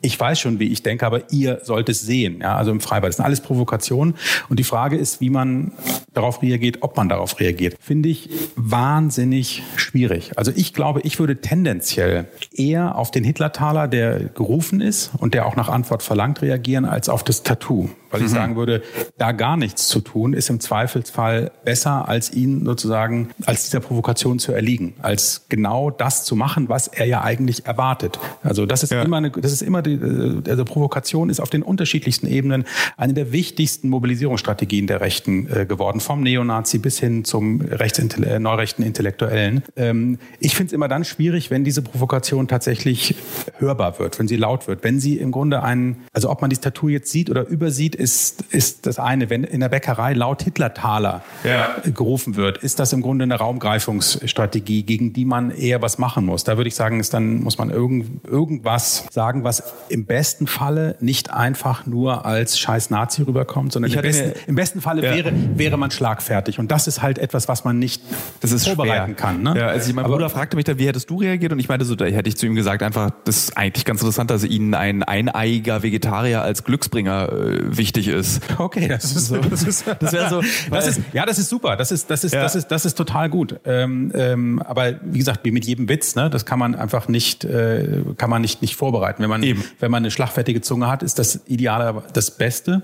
ich, ich weiß schon, wie ich denke, aber ihr sollt es sehen. Ja, also im Freibad. Das sind alles Provokationen. Und die Frage ist, wie man darauf reagiert, ob man darauf reagiert. Finde ich wahnsinnig schwierig. Also ich glaube, ich würde tendenziell eher auf den Hitler-Taler, der gerufen ist und der auch nach Antwort verlangt, reagieren, als auf das Tattoo weil ich mhm. sagen würde, da gar nichts zu tun, ist im Zweifelsfall besser, als ihn sozusagen als dieser Provokation zu erliegen, als genau das zu machen, was er ja eigentlich erwartet. Also das ist ja. immer eine, das ist immer die, äh, also Provokation ist auf den unterschiedlichsten Ebenen eine der wichtigsten Mobilisierungsstrategien der Rechten äh, geworden, vom Neonazi bis hin zum Rechtsintell äh, neurechten Intellektuellen. Ähm, ich finde es immer dann schwierig, wenn diese Provokation tatsächlich hörbar wird, wenn sie laut wird, wenn sie im Grunde einen, also ob man dieses Tattoo jetzt sieht oder übersieht, ist, ist das eine. Wenn in der Bäckerei laut Hitler-Taler ja. gerufen wird, ist das im Grunde eine Raumgreifungsstrategie, gegen die man eher was machen muss. Da würde ich sagen, ist dann muss man irgend, irgendwas sagen, was im besten Falle nicht einfach nur als scheiß Nazi rüberkommt, sondern im besten, im besten, Falle ja. wäre, wäre man schlagfertig. Und das ist halt etwas, was man nicht vorbereiten schwer. kann. Ne? Ja, also mein Aber, Bruder fragte mich dann, wie hättest du reagiert? Und ich meinte so, da hätte ich zu ihm gesagt, einfach, das ist eigentlich ganz interessant, dass ihnen ein eineiiger Vegetarier als Glücksbringer äh, wichtig ist. Okay, das ist so. Das, ist, das wäre so. Das ist, ja, das ist super. Das ist, das ist, ja. das ist, das ist total gut. Ähm, ähm, aber wie gesagt, wie mit jedem Witz, ne, das kann man einfach nicht, äh, kann man nicht, nicht vorbereiten. Wenn man, Eben. Wenn man eine schlagfertige Zunge hat, ist das Ideale das Beste,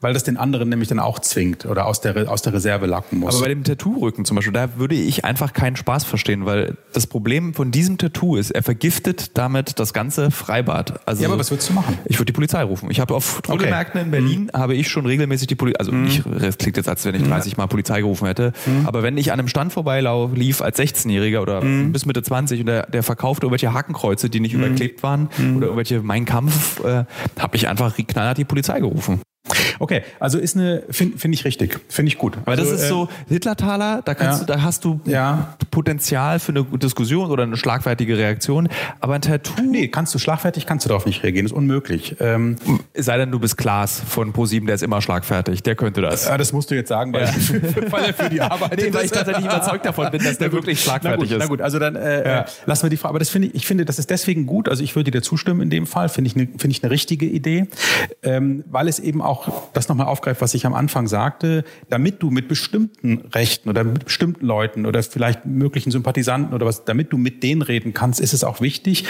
weil das den anderen nämlich dann auch zwingt oder aus der, aus der Reserve lacken muss. Aber bei dem Tattoo-Rücken zum Beispiel, da würde ich einfach keinen Spaß verstehen, weil das Problem von diesem Tattoo ist, er vergiftet damit das ganze Freibad. Also, ja, aber was würdest du machen? Ich würde die Polizei rufen. Ich habe auf Trödelmärkten okay. in Berlin mhm. habe ich schon regelmäßig die Polizei, also mhm. nicht, das klingt jetzt, als wenn ich 30 Mal Polizei gerufen hätte, mhm. aber wenn ich an einem Stand lief als 16-Jähriger oder mhm. bis Mitte 20 und der, der verkaufte irgendwelche Hakenkreuze, die nicht mhm. überklebt waren mhm. oder irgendwelche Mein Kampf, äh, habe ich einfach knallhart die Polizei gerufen. Okay, also ist eine, finde find ich richtig, finde ich gut. Weil also, das ist äh, so, Hitlertaler, da kannst ja. du, da hast du ja. Potenzial für eine Diskussion oder eine schlagfertige Reaktion, aber ein Tattoo. Nee, kannst du schlagfertig, kannst du darauf nicht reagieren, ist unmöglich. Ähm, Sei denn, du bist Klaas von ProSieben, der ist immer schlagfertig, der könnte das. Ja, das musst du jetzt sagen, weil, ja. weil er für die Arbeit nee, weil ich tatsächlich überzeugt davon bin, dass der wirklich schlagfertig na gut, ist. Na gut, also dann äh, ja. lassen wir die Frage. Aber das finde ich, ich finde, das ist deswegen gut. Also ich würde dir zustimmen in dem Fall. Finde ich eine, finde ich eine richtige Idee, ähm, weil es eben auch das nochmal aufgreift, was ich am Anfang sagte. Damit du mit bestimmten Rechten oder mit bestimmten Leuten oder vielleicht möglichen Sympathisanten oder was, damit du mit denen reden kannst, ist es auch wichtig.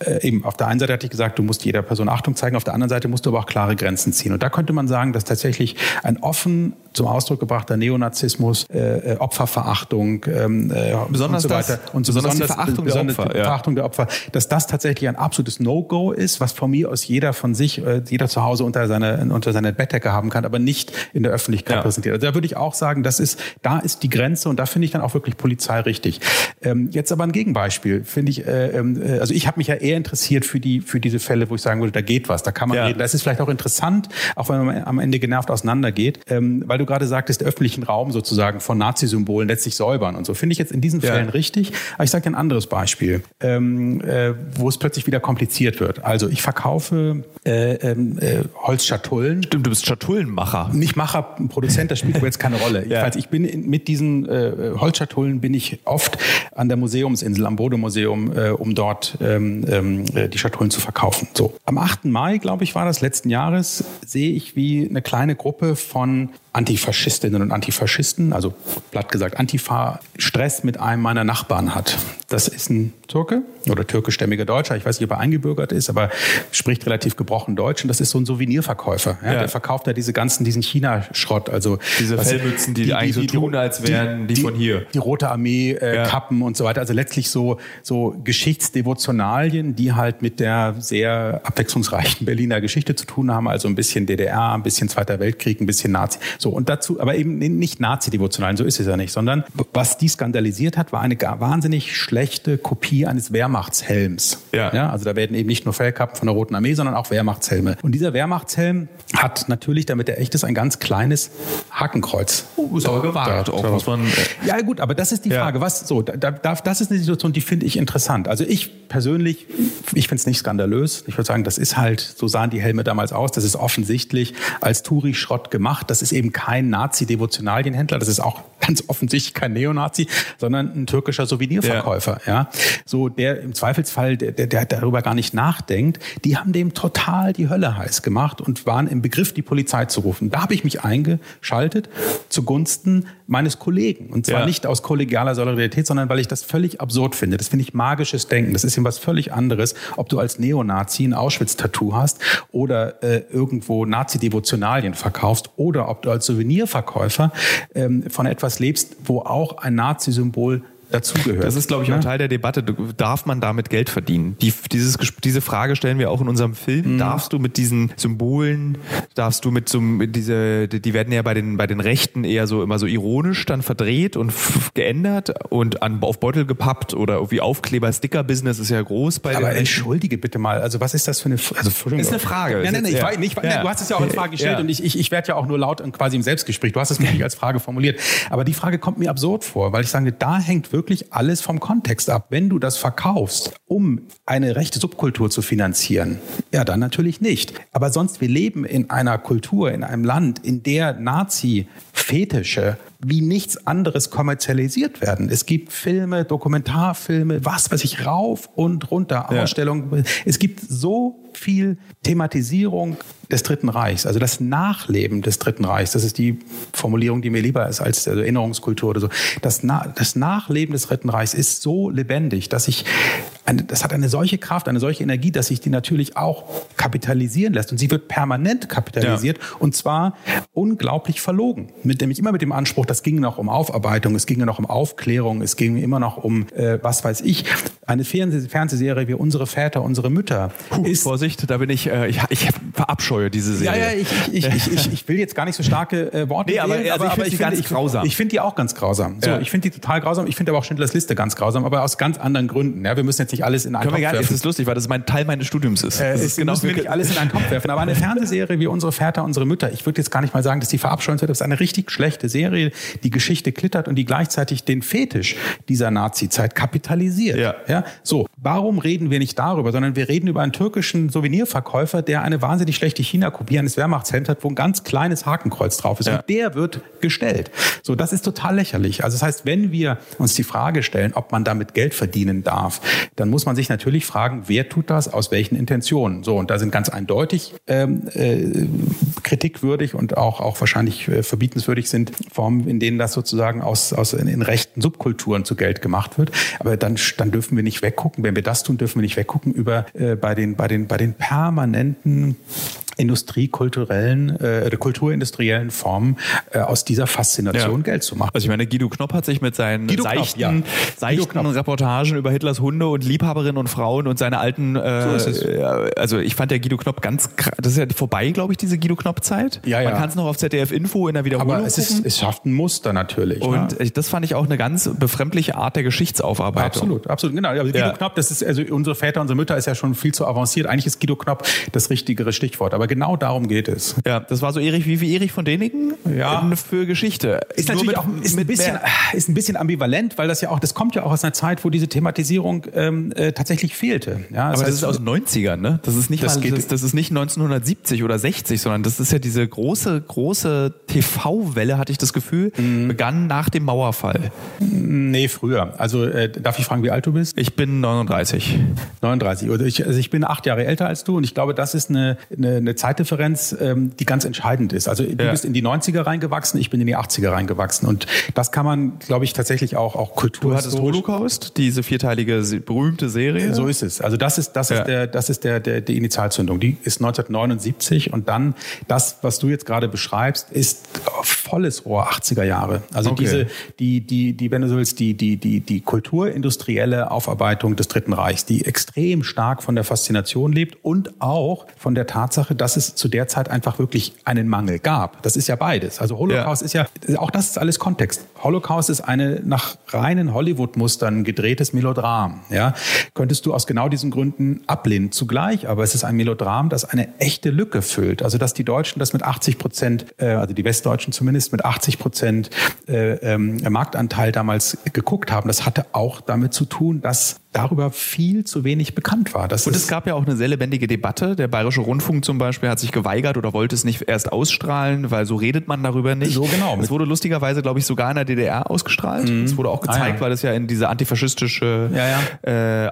Äh, eben auf der einen Seite hatte ich gesagt, du musst jeder Person Achtung zeigen. Auf der anderen Seite musst du aber auch klare Grenzen ziehen. Und da könnte man sagen, dass tatsächlich ein offen zum Ausdruck gebrachter Neonazismus, äh, äh Opferverachtung, ähm, äh, besonders und so weiter das, und so besonders, besonders die Verachtung besonders der Opfer, die Verachtung ja. der Opfer, dass das tatsächlich ein absolutes No-Go ist, was von mir aus jeder von sich, äh, jeder zu Hause unter seine unter seine Bettdecke haben kann, aber nicht in der Öffentlichkeit ja. präsentiert. Also da würde ich auch sagen, das ist da ist die Grenze und da finde ich dann auch wirklich Polizei richtig. Ähm, jetzt aber ein Gegenbeispiel finde ich, äh, ähm, äh, also ich habe mich ja eher interessiert für die für diese Fälle, wo ich sagen würde, da geht was, da kann man ja. reden. Das ist vielleicht auch interessant, auch wenn man am Ende genervt auseinandergeht, ähm, weil du gerade sagtest, öffentlichen Raum sozusagen von Nazi-Symbolen letztlich säubern und so. Finde ich jetzt in diesen Fällen ja. richtig. Aber ich sage dir ein anderes Beispiel, ähm, äh, wo es plötzlich wieder kompliziert wird. Also ich verkaufe äh, ähm, äh, Holzschatullen. Stimmt, du bist Schatullenmacher. Nicht Macher, Produzent, das spielt jetzt keine Rolle. ja. Ich, ich bin in, mit diesen äh, Holzschatullen bin ich oft an der Museumsinsel, am Bode-Museum, äh, um dort ähm, ähm, äh, die Schatullen zu verkaufen. So, am 8. Mai, glaube ich, war das letzten Jahres, sehe ich, wie eine kleine Gruppe von Antifaschistinnen und Antifaschisten, also platt gesagt Antifa, Stress mit einem meiner Nachbarn hat. Das ist ein Türke oder türkischstämmiger Deutscher, ich weiß nicht, ob er eingebürgert ist, aber spricht relativ gebrochen Deutsch und das ist so ein Souvenirverkäufer. Ja, ja. Der verkauft ja diese ganzen, diesen China-Schrott, also diese was, Fellmützen, die, die, eigentlich die, so tun, als wären die, die, von hier. Die Rote Armee, äh, ja. Kappen und so weiter, also letztlich so, so Geschichtsdevotionalien, die halt mit der sehr abwechslungsreichen Berliner Geschichte zu tun haben, also ein bisschen DDR, ein bisschen Zweiter Weltkrieg, ein bisschen Nazi. So, und dazu, aber eben nicht Nazi-Devotionalen, so ist es ja nicht, sondern was die skandalisiert hat, war eine wahnsinnig schlechte Kopie eines Wehrmachtshelms. Ja. ja also da werden eben nicht nur Fellkappen von der Roten Armee, sondern auch Wehrmachtshelme. Und dieser Wehrmachtshelm hat natürlich, damit er echt ist, ein ganz kleines Hakenkreuz. Oh, ist aber gewagt auch, muss man. Äh, ja, gut, aber das ist die Frage. Ja. Was, so, da, da, das ist eine Situation, die finde ich interessant. Also ich persönlich, ich finde es nicht skandalös. Ich würde sagen, das ist halt, so sahen die Helme damals aus. Das ist offensichtlich als Touri-Schrott gemacht. Das ist eben kein Nazi-Devotionalienhändler. Das ist auch ganz offensichtlich kein Neonazi, sondern ein türkischer Souvenirverkäufer. Ja. Ja. So, der im Zweifelsfall, der, der, der darüber gar nicht nachdenkt. Die haben dem total die Hölle heiß gemacht und waren im Begriff, die Polizei zu rufen. Da habe ich mich eingeschaltet zugunsten meines Kollegen. Und zwar ja. nicht aus kollegialer Solidarität, sondern weil ich das völlig absurd finde. Das finde ich magisches Denken. Das ist eben was völlig anderes, ob du als Neonazi ein Auschwitz-Tattoo hast oder äh, irgendwo Nazi-Devotionalien verkaufst oder ob du als Souvenirverkäufer ähm, von etwas lebst, wo auch ein Nazi-Symbol dazugehört. Das ist, glaube ich, auch Teil der Debatte. Darf man damit Geld verdienen? Die, dieses, diese Frage stellen wir auch in unserem Film. Mhm. Darfst du mit diesen Symbolen, darfst du mit so, mit diese, die werden ja bei den, bei den Rechten eher so immer so ironisch dann verdreht und geändert und an, auf Beutel gepappt oder wie Aufkleber, Sticker-Business ist ja groß bei Aber entschuldige bitte mal, also was ist das für eine, also ist eine Frage. Nein, nein, nein, ich weiß nicht, ja. du hast es ja auch als Frage gestellt ja. und ich, ich, ich werde ja auch nur laut und quasi im Selbstgespräch. Du hast es nicht als Frage formuliert. Aber die Frage kommt mir absurd vor, weil ich sage, da hängt wirklich wirklich alles vom Kontext ab. Wenn du das verkaufst, um eine rechte Subkultur zu finanzieren, ja, dann natürlich nicht. Aber sonst, wir leben in einer Kultur, in einem Land, in der Nazi-Fetische wie nichts anderes kommerzialisiert werden. Es gibt Filme, Dokumentarfilme, was weiß ich, rauf und runter, Ausstellungen. Es gibt so viel Thematisierung des Dritten Reichs, also das Nachleben des Dritten Reichs. Das ist die Formulierung, die mir lieber ist als also Erinnerungskultur oder so. Das, Na das Nachleben des Dritten Reichs ist so lebendig, dass ich, eine, das hat eine solche Kraft, eine solche Energie, dass sich die natürlich auch kapitalisieren lässt. Und sie wird permanent kapitalisiert ja. und zwar unglaublich verlogen. Mit nämlich immer mit dem Anspruch, das ging noch um Aufarbeitung, es ging noch um Aufklärung, es ging immer noch um, äh, was weiß ich, eine Fernseh Fernsehserie wie Unsere Väter, unsere Mütter Puh, ist... Vorsicht, da bin ich, äh, ich, ich verabscheue diese Serie. Ja, ja, ich, ich, ich, ich, ich will jetzt gar nicht so starke äh, Worte nee, aber, wählen, also aber, ich finde die ganz grausam. Ich finde die auch ganz grausam. So, ja. Ich finde die total grausam. Ich finde aber auch Schindlers Liste ganz grausam, aber aus ganz anderen Gründen. Ja, wir müssen jetzt nicht alles in einen Können Topf wir gar nicht, werfen. das ist lustig, weil das mein Teil meines Studiums ist. Äh, das es ist genau, müssen wir wir- nicht alles in einen Topf werfen. Aber eine Fernsehserie wie unsere Väter, unsere Mütter, ich würde jetzt gar nicht mal sagen, dass die verabscheuenswert ist. Das ist eine richtig schlechte Serie, die Geschichte klittert und die gleichzeitig den Fetisch dieser Nazi-Zeit kapitalisiert. Ja. Ja. So, warum reden wir nicht darüber, sondern wir reden über einen türkischen Souvenirverkäufer, der eine wahnsinnig schlechte China-Kopie eines Wehrmachtshemds hat, wo ein ganz kleines Hakenkreuz drauf ist. Ja. Und der wird gestellt. So, das ist total lächerlich. Also das heißt, wenn wir uns die Frage stellen, ob man damit Geld verdienen darf, dann muss man sich natürlich fragen, wer tut das, aus welchen Intentionen. So, und da sind ganz eindeutig ähm, äh, kritikwürdig und auch, auch wahrscheinlich äh, verbietenswürdig sind Formen, in denen das sozusagen aus, aus in, in rechten Subkulturen zu Geld gemacht wird. Aber dann, dann dürfen wir nicht weggucken. Wenn wir das tun, dürfen wir nicht weggucken über äh, bei den bei den bei den permanenten industriekulturellen, äh, oder kulturindustriellen Formen äh, aus dieser Faszination Ja. Geld zu machen. Also ich meine, Guido Knopp hat sich mit seinen Guido Knopp, seichten, ja. Guido seichten Knopp. Reportagen über Hitlers Hunde und Liebhaberinnen und Frauen und seine alten, äh, So äh, also ich fand der Guido Knopp ganz, das ist ja vorbei, glaube ich, diese Guido Knopp-Zeit. Ja, ja. Man kann es noch auf ZDF Info in der Wiederholung Aber es, gucken. ist, es schafft ein Muster natürlich. und ne? das fand ich auch eine ganz befremdliche Art der Geschichtsaufarbeitung. Absolut, absolut, genau. Also Guido Ja. Knopp, das ist, also unsere Väter, unsere Mütter ist ja schon viel zu avanciert. Eigentlich ist Guido Knopp das richtigere Stichwort. Aber genau darum geht es. Ja, das war so Erich wie, wie Erich von Däniken Ja. für Geschichte. Ist Nur natürlich mit- auch ist ein, bisschen, mehr- ist ein bisschen ambivalent, weil das ja auch, das kommt ja auch aus einer Zeit, wo diese Thematisierung ähm, äh, tatsächlich fehlte. Ja, Aber das heißt, ist aus den 90ern, ne? Das ist nicht Das mal, geht- das, das ist nicht 1970 oder 60, sondern das ist ja diese große, große TV-Welle, hatte ich das Gefühl, Mhm. begann nach dem Mauerfall. nee, früher. Also äh, darf ich fragen, wie alt du bist? Ich bin 39. 39. Oder ich, also ich bin acht Jahre älter als du und ich glaube, das ist eine, eine, eine Zeitdifferenz, ähm, die ganz entscheidend ist. Also du Ja. bist in die 90er reingewachsen, ich bin in die 80er reingewachsen. Und das kann man, glaube ich, tatsächlich auch, auch Du hattest Holocaust, diese vierteilige berühmte Serie. So ist es. Also das ist das Ja. ist der das ist der, der die Initialzündung. Die ist 1979 und dann das, was du jetzt gerade beschreibst, ist volles Rohr 80er Jahre. Also Okay. diese die die die wenn du so willst die die die die kulturindustrielle Aufarbeitung des Dritten Reichs, die extrem stark von der Faszination lebt und auch von der Tatsache, dass es zu der Zeit einfach wirklich einen Mangel gab. Das ist ja beides. Also Holocaust ist ja auch das ist alles Kontext. Holocaust ist eine nach reinen Hollywood-Mustern gedrehtes Melodram. Ja, könntest du aus genau diesen Gründen ablehnen. Zugleich, aber es ist ein Melodram, das eine echte Lücke füllt. Also dass die Deutschen das mit 80 Prozent, äh, also die Westdeutschen zumindest mit 80 Prozent äh, ähm, Marktanteil damals geguckt haben, das hatte auch damit zu tun, dass darüber viel zu wenig bekannt war. Das Und es gab ja auch eine sehr lebendige Debatte. Der Bayerische Rundfunk zum Beispiel hat sich geweigert oder wollte es nicht erst ausstrahlen, weil so redet man darüber nicht. So genau. Es wurde lustigerweise, glaube ich, sogar in der DDR ausgestrahlt. Es wurde auch gezeigt, Ah, ja. weil es ja in diese antifaschistische Ja, Äh,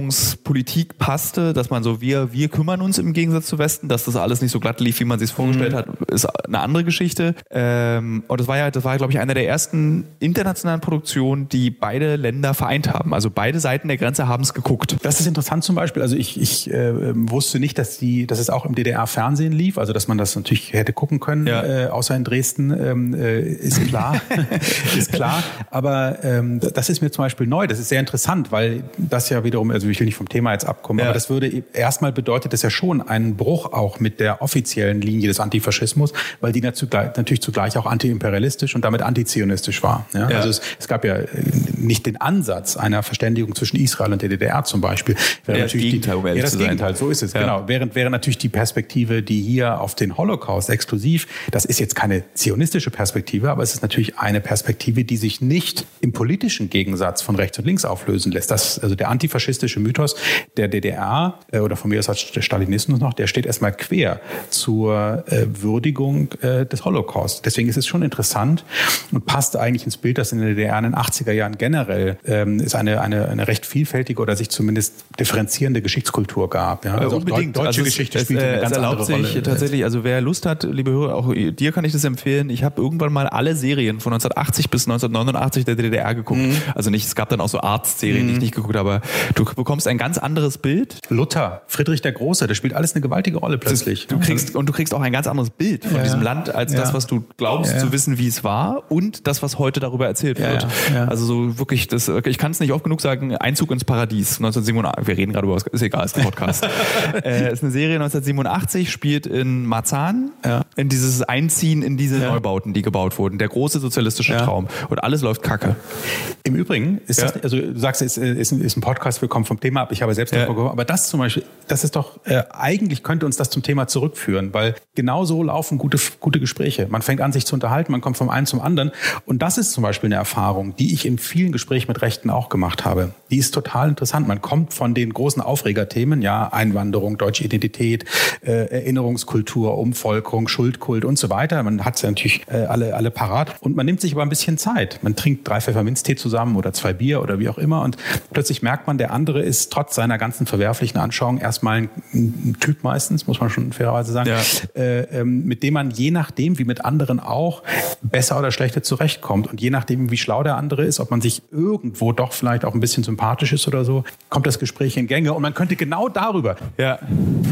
Aufklärungspolitik passte, dass man so, wir, wir kümmern uns im Gegensatz zu Westen, dass das alles nicht so glatt lief, wie man sich vorgestellt hat, ist eine andere Geschichte. Ähm, und das war ja, das war, glaube ich, eine der ersten internationalen Produktionen, die beide Länder vereint haben. Also beide Seiten der Grenze haben es geguckt. Das ist interessant zum Beispiel. Also ich, ich äh, ähm, wusste nicht, dass die, dass es auch im DDR-Fernsehen lief, also dass man das natürlich hätte gucken können, Ja. äh, außer in Dresden, ähm, äh, ist klar, ist klar. Aber ähm, das ist mir zum Beispiel neu. Das ist sehr interessant, weil das ja wiederum, also ich will nicht vom Thema jetzt abkommen, Ja. aber das würde e- erstmal bedeutet das ja schon einen Bruch auch mit der offiziellen Linie des Antifaschismus, weil die natürlich zugleich auch antiimperialistisch und damit antizionistisch war. Ja? Ja. Also es, es gab ja äh, nicht den Ansatz einer Verständigung zwischen Israel und der DDR zum Beispiel. Wäre Ja, das Gegenteil, um die, ehrlich ja, das zu sein. Gegenteil, so ist es, Ja. genau. Während wäre natürlich die Perspektive, die hier auf den Holocaust exklusiv, das ist jetzt keine zionistische Perspektive, aber es ist natürlich eine Perspektive, die sich nicht im politischen Gegensatz von rechts und links auflösen lässt. Das, also der antifaschistische Mythos der DDR äh, oder von mir aus als der Stalinismus noch, der steht erstmal quer zur äh, Würdigung äh, des Holocaust. Deswegen ist es schon interessant und passt eigentlich ins Bild, das in der DDR in den 80er Jahren generell ähm, ist eine, eine, eine recht vielfältige oder sich zumindest differenzierende Geschichtskultur gab. Ja? Also auch unbedingt. Deutsche Also es- Geschichte es, spielt äh, eine es ganz erlaubt andere sich Rolle. tatsächlich, also wer Lust hat, liebe Hörer, auch dir kann ich das empfehlen. Ich habe irgendwann mal alle Serien von 1980 bis 1989 der DDR geguckt. Mhm. Also nicht, es gab dann auch so Arztserien, die ich nicht geguckt habe, aber du bekommst ein ganz anderes Bild. Luther, Friedrich der Große, das spielt alles eine gewaltige Rolle plötzlich. Du kriegst, und du kriegst auch ein ganz anderes Bild von Ja. diesem Land als Ja. das, was du glaubst Ja. zu wissen, wie es war und das, was heute darüber erzählt wird. Also so wirklich, das, ich kann es nicht oft genug sagen, eins Einzug ins Paradies 1987. Wir reden gerade über was, ist egal, ist ein Podcast. äh, ist eine Serie 1987, spielt in Marzahn, ja. in dieses Einziehen in diese ja. Neubauten, die gebaut wurden. Der große sozialistische ja. Traum. Und alles läuft kacke. Im Übrigen ist das, also du sagst, es ist, ist, ein Podcast, wir kommen vom Thema ab. Ich habe selbst ja. davor aber das zum Beispiel, das ist doch, äh, eigentlich könnte uns das zum Thema zurückführen, weil genau so laufen gute, gute Gespräche. Man fängt an, sich zu unterhalten, man kommt vom einen zum anderen. Und das ist zum Beispiel eine Erfahrung, die ich in vielen Gesprächen mit Rechten auch gemacht habe. Die ist total interessant. Man kommt von den großen Aufregerthemen, ja, Einwanderung, deutsche Identität, äh, Erinnerungskultur, Umvolkung, Schuldkult und so weiter. Man hat ja natürlich äh, alle, alle parat. Und man nimmt sich aber ein bisschen Zeit. Man trinkt drei Pfefferminztee zusammen oder zwei Bier oder wie auch immer. Und plötzlich merkt man, der andere ist trotz seiner ganzen verwerflichen Anschauung erstmal ein, ein Typ meistens, muss man schon fairerweise sagen, ja. äh, ähm, mit dem man je nachdem, wie mit anderen auch, besser oder schlechter zurechtkommt. Und je nachdem, wie schlau der andere ist, ob man sich irgendwo doch vielleicht auch ein bisschen sympathisch ist oder so, kommt das Gespräch in Gänge. Und man könnte genau darüber, ja.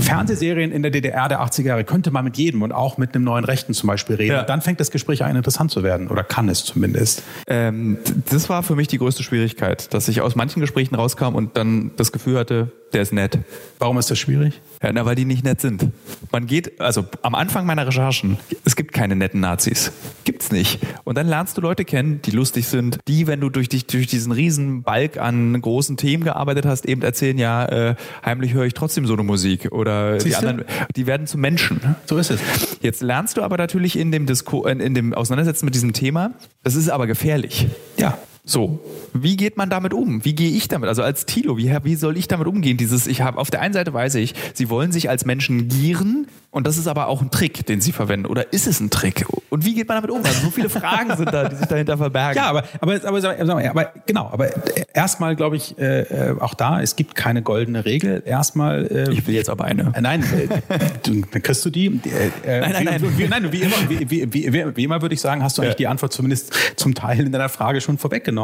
Fernsehserien in der DDR der 80er Jahre, könnte man mit jedem und auch mit einem neuen Rechten zum Beispiel reden. Ja. dann fängt das Gespräch an, interessant zu werden. Oder kann es zumindest. Ähm, das war für mich die größte Schwierigkeit, dass ich aus manchen Gesprächen rauskam und dann das Gefühl hatte, der ist nett. Warum ist das schwierig? Ja, na, weil die nicht nett sind. Man geht, also am Anfang meiner Recherchen, es gibt keine netten Nazis. Gibt's nicht. Und dann lernst du Leute kennen, die lustig sind, die, wenn du durch, dich, durch diesen riesen Balk an großen Themen gearbeitet hast, eben erzählen, ja, äh, heimlich höre ich trotzdem so eine Musik. Oder Siehst die anderen, die werden zu Menschen. So ist es. Jetzt lernst du aber natürlich in dem Disco, in dem Auseinandersetzen mit diesem Thema, das ist aber gefährlich. Ja. So, wie geht man damit um? Wie gehe ich damit? Also als Tilo, wie, wie soll ich damit umgehen? Dieses, ich habe auf der einen Seite weiß ich, sie wollen sich als Menschen gieren und das ist aber auch ein Trick, den sie verwenden. Oder ist es ein Trick? Und wie geht man damit um? Also so viele Fragen sind da, die sich dahinter verbergen. Ja, aber, aber, aber, aber, aber genau, aber erstmal glaube ich äh, äh, auch da, es gibt keine goldene Regel. Erstmal. Äh, ich will jetzt aber eine. Äh, nein, äh, du, dann kriegst du die. Äh, nein, nein, nein. Wie, nein, wie immer, wie, wie, wie, wie immer würde ich sagen, hast du eigentlich die Antwort zumindest zum Teil in deiner Frage schon vorweggenommen,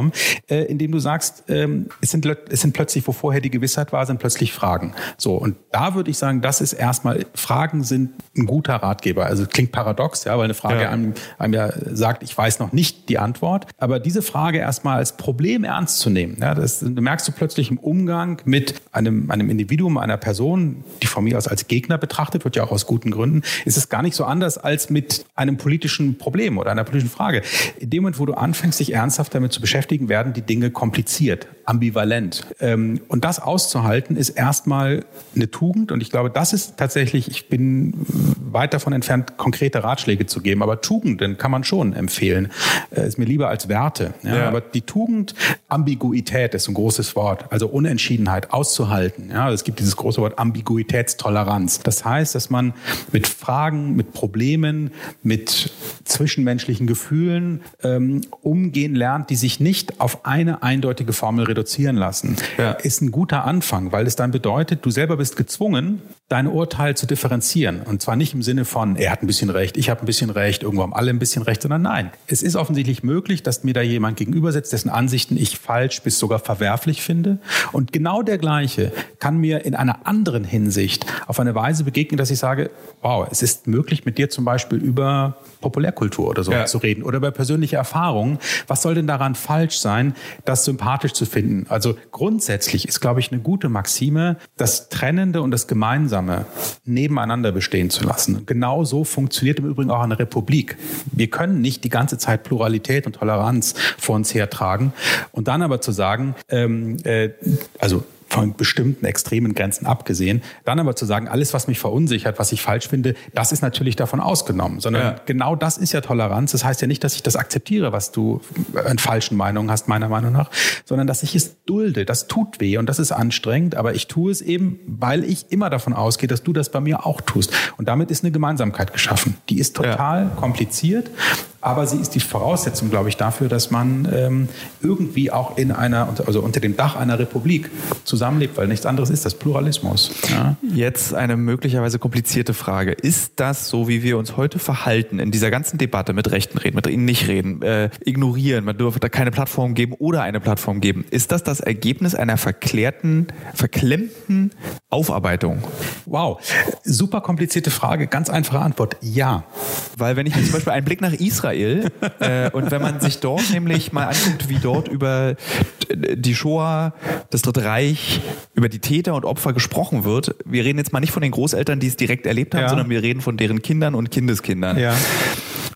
äh, indem du sagst, ähm, es, sind, es sind plötzlich, wo vorher die Gewissheit war, sind plötzlich Fragen. So, und da würde ich sagen, das ist erstmal, Fragen sind ein guter Ratgeber. Also klingt paradox, ja, weil eine Frage ja. Einem, einem ja sagt, ich weiß noch nicht die Antwort. Aber diese Frage erstmal als Problem ernst zu nehmen, ja, das du merkst du plötzlich im Umgang mit einem, einem Individuum, einer Person, die von mir aus als Gegner betrachtet wird, ja auch aus guten Gründen, ist es gar nicht so anders als mit einem politischen Problem oder einer politischen Frage. In dem Moment, wo du anfängst, dich ernsthaft damit zu beschäftigen, werden die Dinge kompliziert, ambivalent. Ähm, und das auszuhalten, ist erstmal eine Tugend. Und ich glaube, das ist tatsächlich, ich bin weit davon entfernt, konkrete Ratschläge zu geben. Aber Tugenden kann man schon empfehlen. Äh, ist mir lieber als Werte. Ja? ja. Aber die Tugend, Ambiguität ist ein großes Wort. Also Unentschiedenheit auszuhalten. Ja? Es gibt dieses große Wort Ambiguitätstoleranz. Das heißt, dass man mit Fragen, mit Problemen, mit zwischenmenschlichen Gefühlen ähm, umgehen lernt, die sich nicht auf eine eindeutige Formel reduzieren lassen. Ja. Ist ein guter Anfang, weil es dann bedeutet, du selber bist gezwungen, dein Urteil zu differenzieren. Und zwar nicht im Sinne von, er hat ein bisschen recht, ich habe ein bisschen recht, irgendwo haben alle ein bisschen recht, sondern nein. Es ist offensichtlich möglich, dass mir da jemand gegenüber sitzt, dessen Ansichten ich falsch bis sogar verwerflich finde. Und genau der gleiche kann mir in einer anderen Hinsicht auf eine Weise begegnen, dass ich sage, wow, es ist möglich, mit dir zum Beispiel über Populärkultur oder so ja. zu reden oder über persönliche Erfahrungen. Was soll denn daran falsch sein, das sympathisch zu finden? Also grundsätzlich ist, glaube ich, eine gute Maxime, das Trennende und das Gemeinsame nebeneinander bestehen zu lassen. Genau so funktioniert im Übrigen auch eine Republik. Wir können nicht die ganze Zeit Pluralität und Toleranz vor uns hertragen und dann aber zu sagen, ähm, äh, also von bestimmten extremen Grenzen abgesehen. Dann aber zu sagen, alles, was mich verunsichert, was ich falsch finde, das ist natürlich davon ausgenommen. Sondern ja. genau das ist ja Toleranz. Das heißt ja nicht, dass ich das akzeptiere, was du an falschen Meinungen hast, meiner Meinung nach, sondern dass ich es dulde. Das tut weh und das ist anstrengend, aber ich tue es eben, weil ich immer davon ausgehe, dass du das bei mir auch tust. Und damit ist eine Gemeinsamkeit geschaffen. Die ist total ja. kompliziert, aber sie ist die Voraussetzung, glaube ich, dafür, dass man ähm, irgendwie auch in einer, also unter dem Dach einer Republik zusammenlebt, weil nichts anderes ist das Pluralismus. Ja? Jetzt eine möglicherweise komplizierte Frage. Ist das so, wie wir uns heute verhalten in dieser ganzen Debatte mit Rechten reden, mit ihnen nicht reden, äh, ignorieren, man dürfte da keine Plattform geben oder eine Plattform geben? Ist das das Ergebnis einer verklärten, verklemmten Aufarbeitung? Wow, super komplizierte Frage, ganz einfache Antwort. Ja. Weil wenn ich zum Beispiel einen Blick nach Israel äh, und wenn man sich dort nämlich mal anguckt, wie dort über die Shoah, das Dritte Reich, über die Täter und Opfer gesprochen wird, wir reden jetzt mal nicht von den Großeltern, die es direkt erlebt haben, ja. sondern wir reden von deren Kindern und Kindeskindern. Ja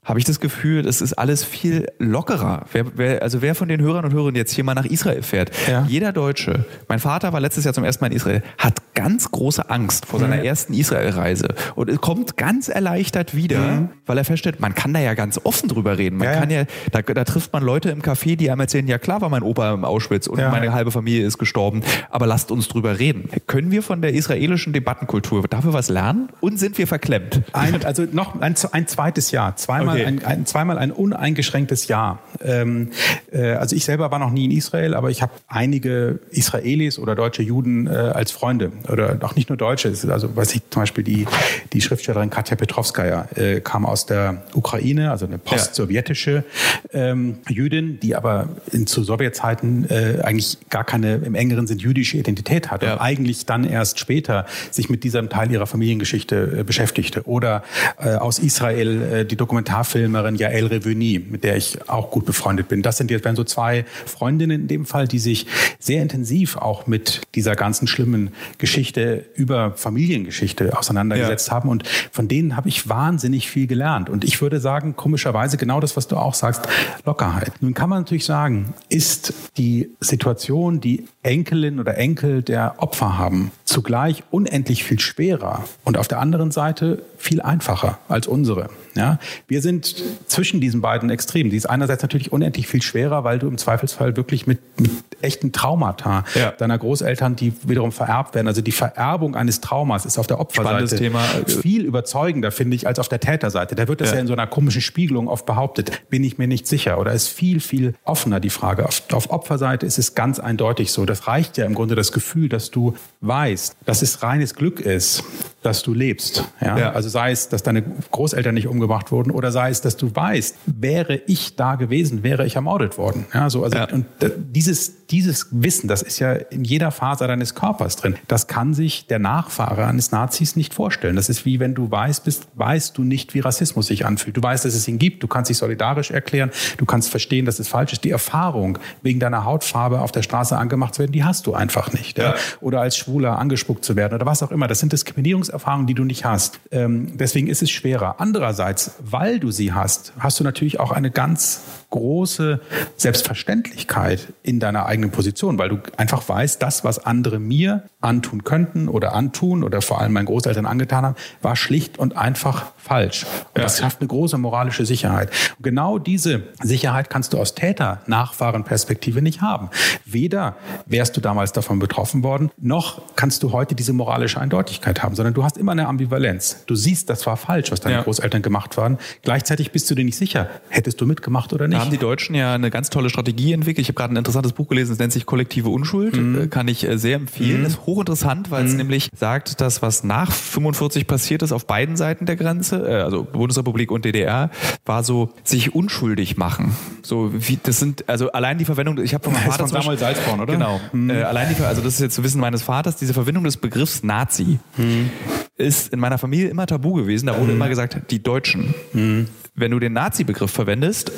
habe ich das Gefühl, es ist alles viel lockerer. Wer, wer, also wer von den Hörern und Hörern jetzt hier mal nach Israel fährt, ja. jeder Deutsche, mein Vater war letztes Jahr zum ersten Mal in Israel, hat ganz große Angst vor seiner mhm. ersten Israel-Reise und kommt ganz erleichtert wieder, mhm. weil er feststellt, man kann da ja ganz offen drüber reden. Man ja, kann ja, da, da, trifft man Leute im Café, die einem erzählen, ja klar war mein Opa im Auschwitz und ja. meine halbe Familie ist gestorben, aber lasst uns drüber reden. Können wir von der israelischen Debattenkultur dafür was lernen und sind wir verklemmt? Ein, also noch ein, ein zweites Jahr, zweimal okay. Ein, ein, zweimal ein uneingeschränktes Ja. Ähm, äh, also ich selber war noch nie in Israel, aber ich habe einige Israelis oder deutsche Juden äh, als Freunde oder auch nicht nur Deutsche. Also weiß ich zum Beispiel die die Schriftstellerin Katja Petrovskaya äh, kam aus der Ukraine, also eine postsowjetische ähm, Jüdin, die aber in, zu Sowjetzeiten äh, eigentlich gar keine im engeren Sinn jüdische Identität hatte ja. und eigentlich dann erst später sich mit diesem Teil ihrer Familiengeschichte äh, beschäftigte. Oder äh, aus Israel die Dokumentarfilmerin Sängerin Jael Reveni, mit der ich auch gut befreundet bin. Das sind jetzt so zwei Freundinnen in dem Fall, die sich sehr intensiv auch mit dieser ganzen schlimmen Geschichte über Familiengeschichte auseinandergesetzt ja. haben. Und von denen habe ich wahnsinnig viel gelernt. Und ich würde sagen, komischerweise genau das, was du auch sagst, Lockerheit. Nun kann man natürlich sagen, ist die Situation, die Enkelin oder Enkel der Opfer haben, zugleich unendlich viel schwerer und auf der anderen Seite viel einfacher als unsere. Ja, wir sind zwischen diesen beiden Extremen. Die ist einerseits natürlich unendlich viel schwerer, weil du im Zweifelsfall wirklich mit, mit echten Traumata ja. deiner Großeltern, die wiederum vererbt werden. Also die Vererbung eines Traumas ist auf der Opferseite Thema. viel überzeugender, finde ich, als auf der Täterseite. Da wird das ja. ja. in so einer komischen Spiegelung oft behauptet. Bin ich mir nicht sicher. Oder ist viel, viel offener die Frage. Auf, auf Opferseite ist es ganz eindeutig so. Das reicht ja im Grunde das Gefühl, dass du weißt, dass es reines Glück ist, dass du lebst. Ja? ja? Also sei es, dass deine Großeltern nicht umgebracht wurden oder sei es, dass du weißt, wäre ich da gewesen, wäre ich ermordet worden. Ja, so, also, ja. Und dieses, dieses Wissen, das ist ja in jeder Faser deines Körpers drin. Das kann sich der Nachfahre eines Nazis nicht vorstellen. Das ist wie wenn du weißt bist, weißt du nicht, wie Rassismus sich anfühlt. Du weißt, dass es ihn gibt, du kannst dich solidarisch erklären, du kannst verstehen, dass es falsch ist. Die Erfahrung, wegen deiner Hautfarbe auf der Straße angemacht zu werden, die hast du einfach nicht. Ja. Oder als Schwuler angespuckt zu werden oder was auch immer. Das sind Diskriminierungserfahrungen, die du nicht hast. Ähm, deswegen ist es schwerer. Andererseits, weil du sie hast, hast du natürlich auch eine ganz große Selbstverständlichkeit in deiner eigenen Position, weil du einfach weißt, das, was andere mir antun könnten oder antun oder vor allem meinen Großeltern angetan haben, war schlicht und einfach falsch. Und das schafft eine große moralische Sicherheit. Und genau diese Sicherheit kannst du aus Täter-Nachfahren-Perspektive nicht haben. Weder wärst du damals davon betroffen worden, noch kannst du heute diese moralische Eindeutigkeit haben, sondern du hast immer eine Ambivalenz. Du siehst, das war falsch, was deine ja. Großeltern gemacht haben. Gleichzeitig bist du dir nicht sicher, hättest du mitgemacht oder nicht. Da haben die Deutschen ja eine ganz tolle Strategie entwickelt. Ich habe gerade ein interessantes Buch gelesen, es nennt sich Kollektive Unschuld. Mhm. Äh, kann ich äh, sehr empfehlen. Mhm. Das ist hochinteressant, weil mhm. es nämlich sagt, dass was nach 45 passiert ist auf beiden Seiten der Grenze, äh, also Bundesrepublik und DDR, war so sich unschuldig machen. So wie das sind also allein die Verwendung. Ich habe von meinem Vater von Samuel Salzborn, oder? Genau. Mhm. Äh, allein die also das ist jetzt zu Wissen meines Vaters. Diese Verwendung des Begriffs Nazi mhm. ist in meiner Familie immer tabu gewesen. Da wurde mhm. immer gesagt, die Deutschen. Mhm wenn du den Nazi-Begriff verwendest,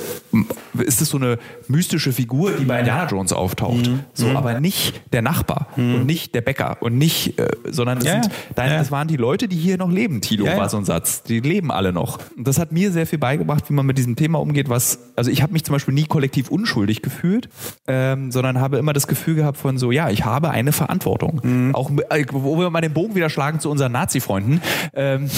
ist es so eine mystische Figur, die bei Indiana Jones auftaucht. Mhm. So, mhm. aber nicht der Nachbar mhm. und nicht der Bäcker und nicht, äh, sondern das, ja, sind, deine, ja. das waren die Leute, die hier noch leben. Tilo ja, war so ein Satz. Die leben alle noch. Und das hat mir sehr viel beigebracht, wie man mit diesem Thema umgeht. Was, also ich habe mich zum Beispiel nie kollektiv unschuldig gefühlt, ähm, sondern habe immer das Gefühl gehabt von so, ja, ich habe eine Verantwortung. Mhm. Auch äh, wo wir mal den Bogen wieder schlagen zu unseren Nazi-Freunden. Ähm,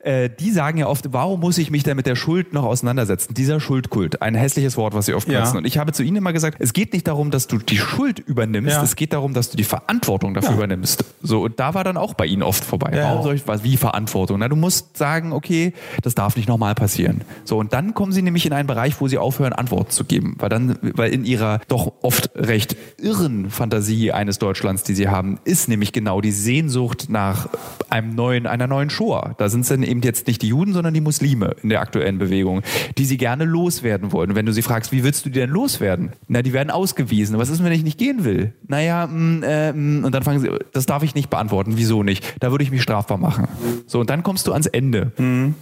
äh, die sagen ja oft, warum muss ich mich denn mit der Schuld Schuld noch auseinandersetzen. Dieser Schuldkult, ein hässliches Wort, was sie oft benutzen. Ja. Und ich habe zu ihnen immer gesagt, es geht nicht darum, dass du die Schuld übernimmst, ja. es geht darum, dass du die Verantwortung dafür ja. übernimmst. So, und da war dann auch bei ihnen oft vorbei. Warum soll ich was wie Verantwortung? Na, du musst sagen, okay, das darf nicht nochmal passieren. So, und dann kommen sie nämlich in einen Bereich, wo sie aufhören, Antworten zu geben. Weil dann, weil in ihrer doch oft recht irren Fantasie eines Deutschlands, die sie haben, ist nämlich genau die Sehnsucht nach einem neuen, einer neuen Shoah. Da sind es dann eben jetzt nicht die Juden, sondern die Muslime in der aktuellen Bewegung. Bewegung, die sie gerne loswerden wollen. Wenn du sie fragst, wie willst du die denn loswerden? Na, die werden ausgewiesen. Was ist, wenn ich nicht gehen will? Naja, mh, mm, äh, mh. Mm, und dann fragen sie, das darf ich nicht beantworten. Wieso nicht? Da würde ich mich strafbar machen. So, und dann kommst du ans Ende. Mhm.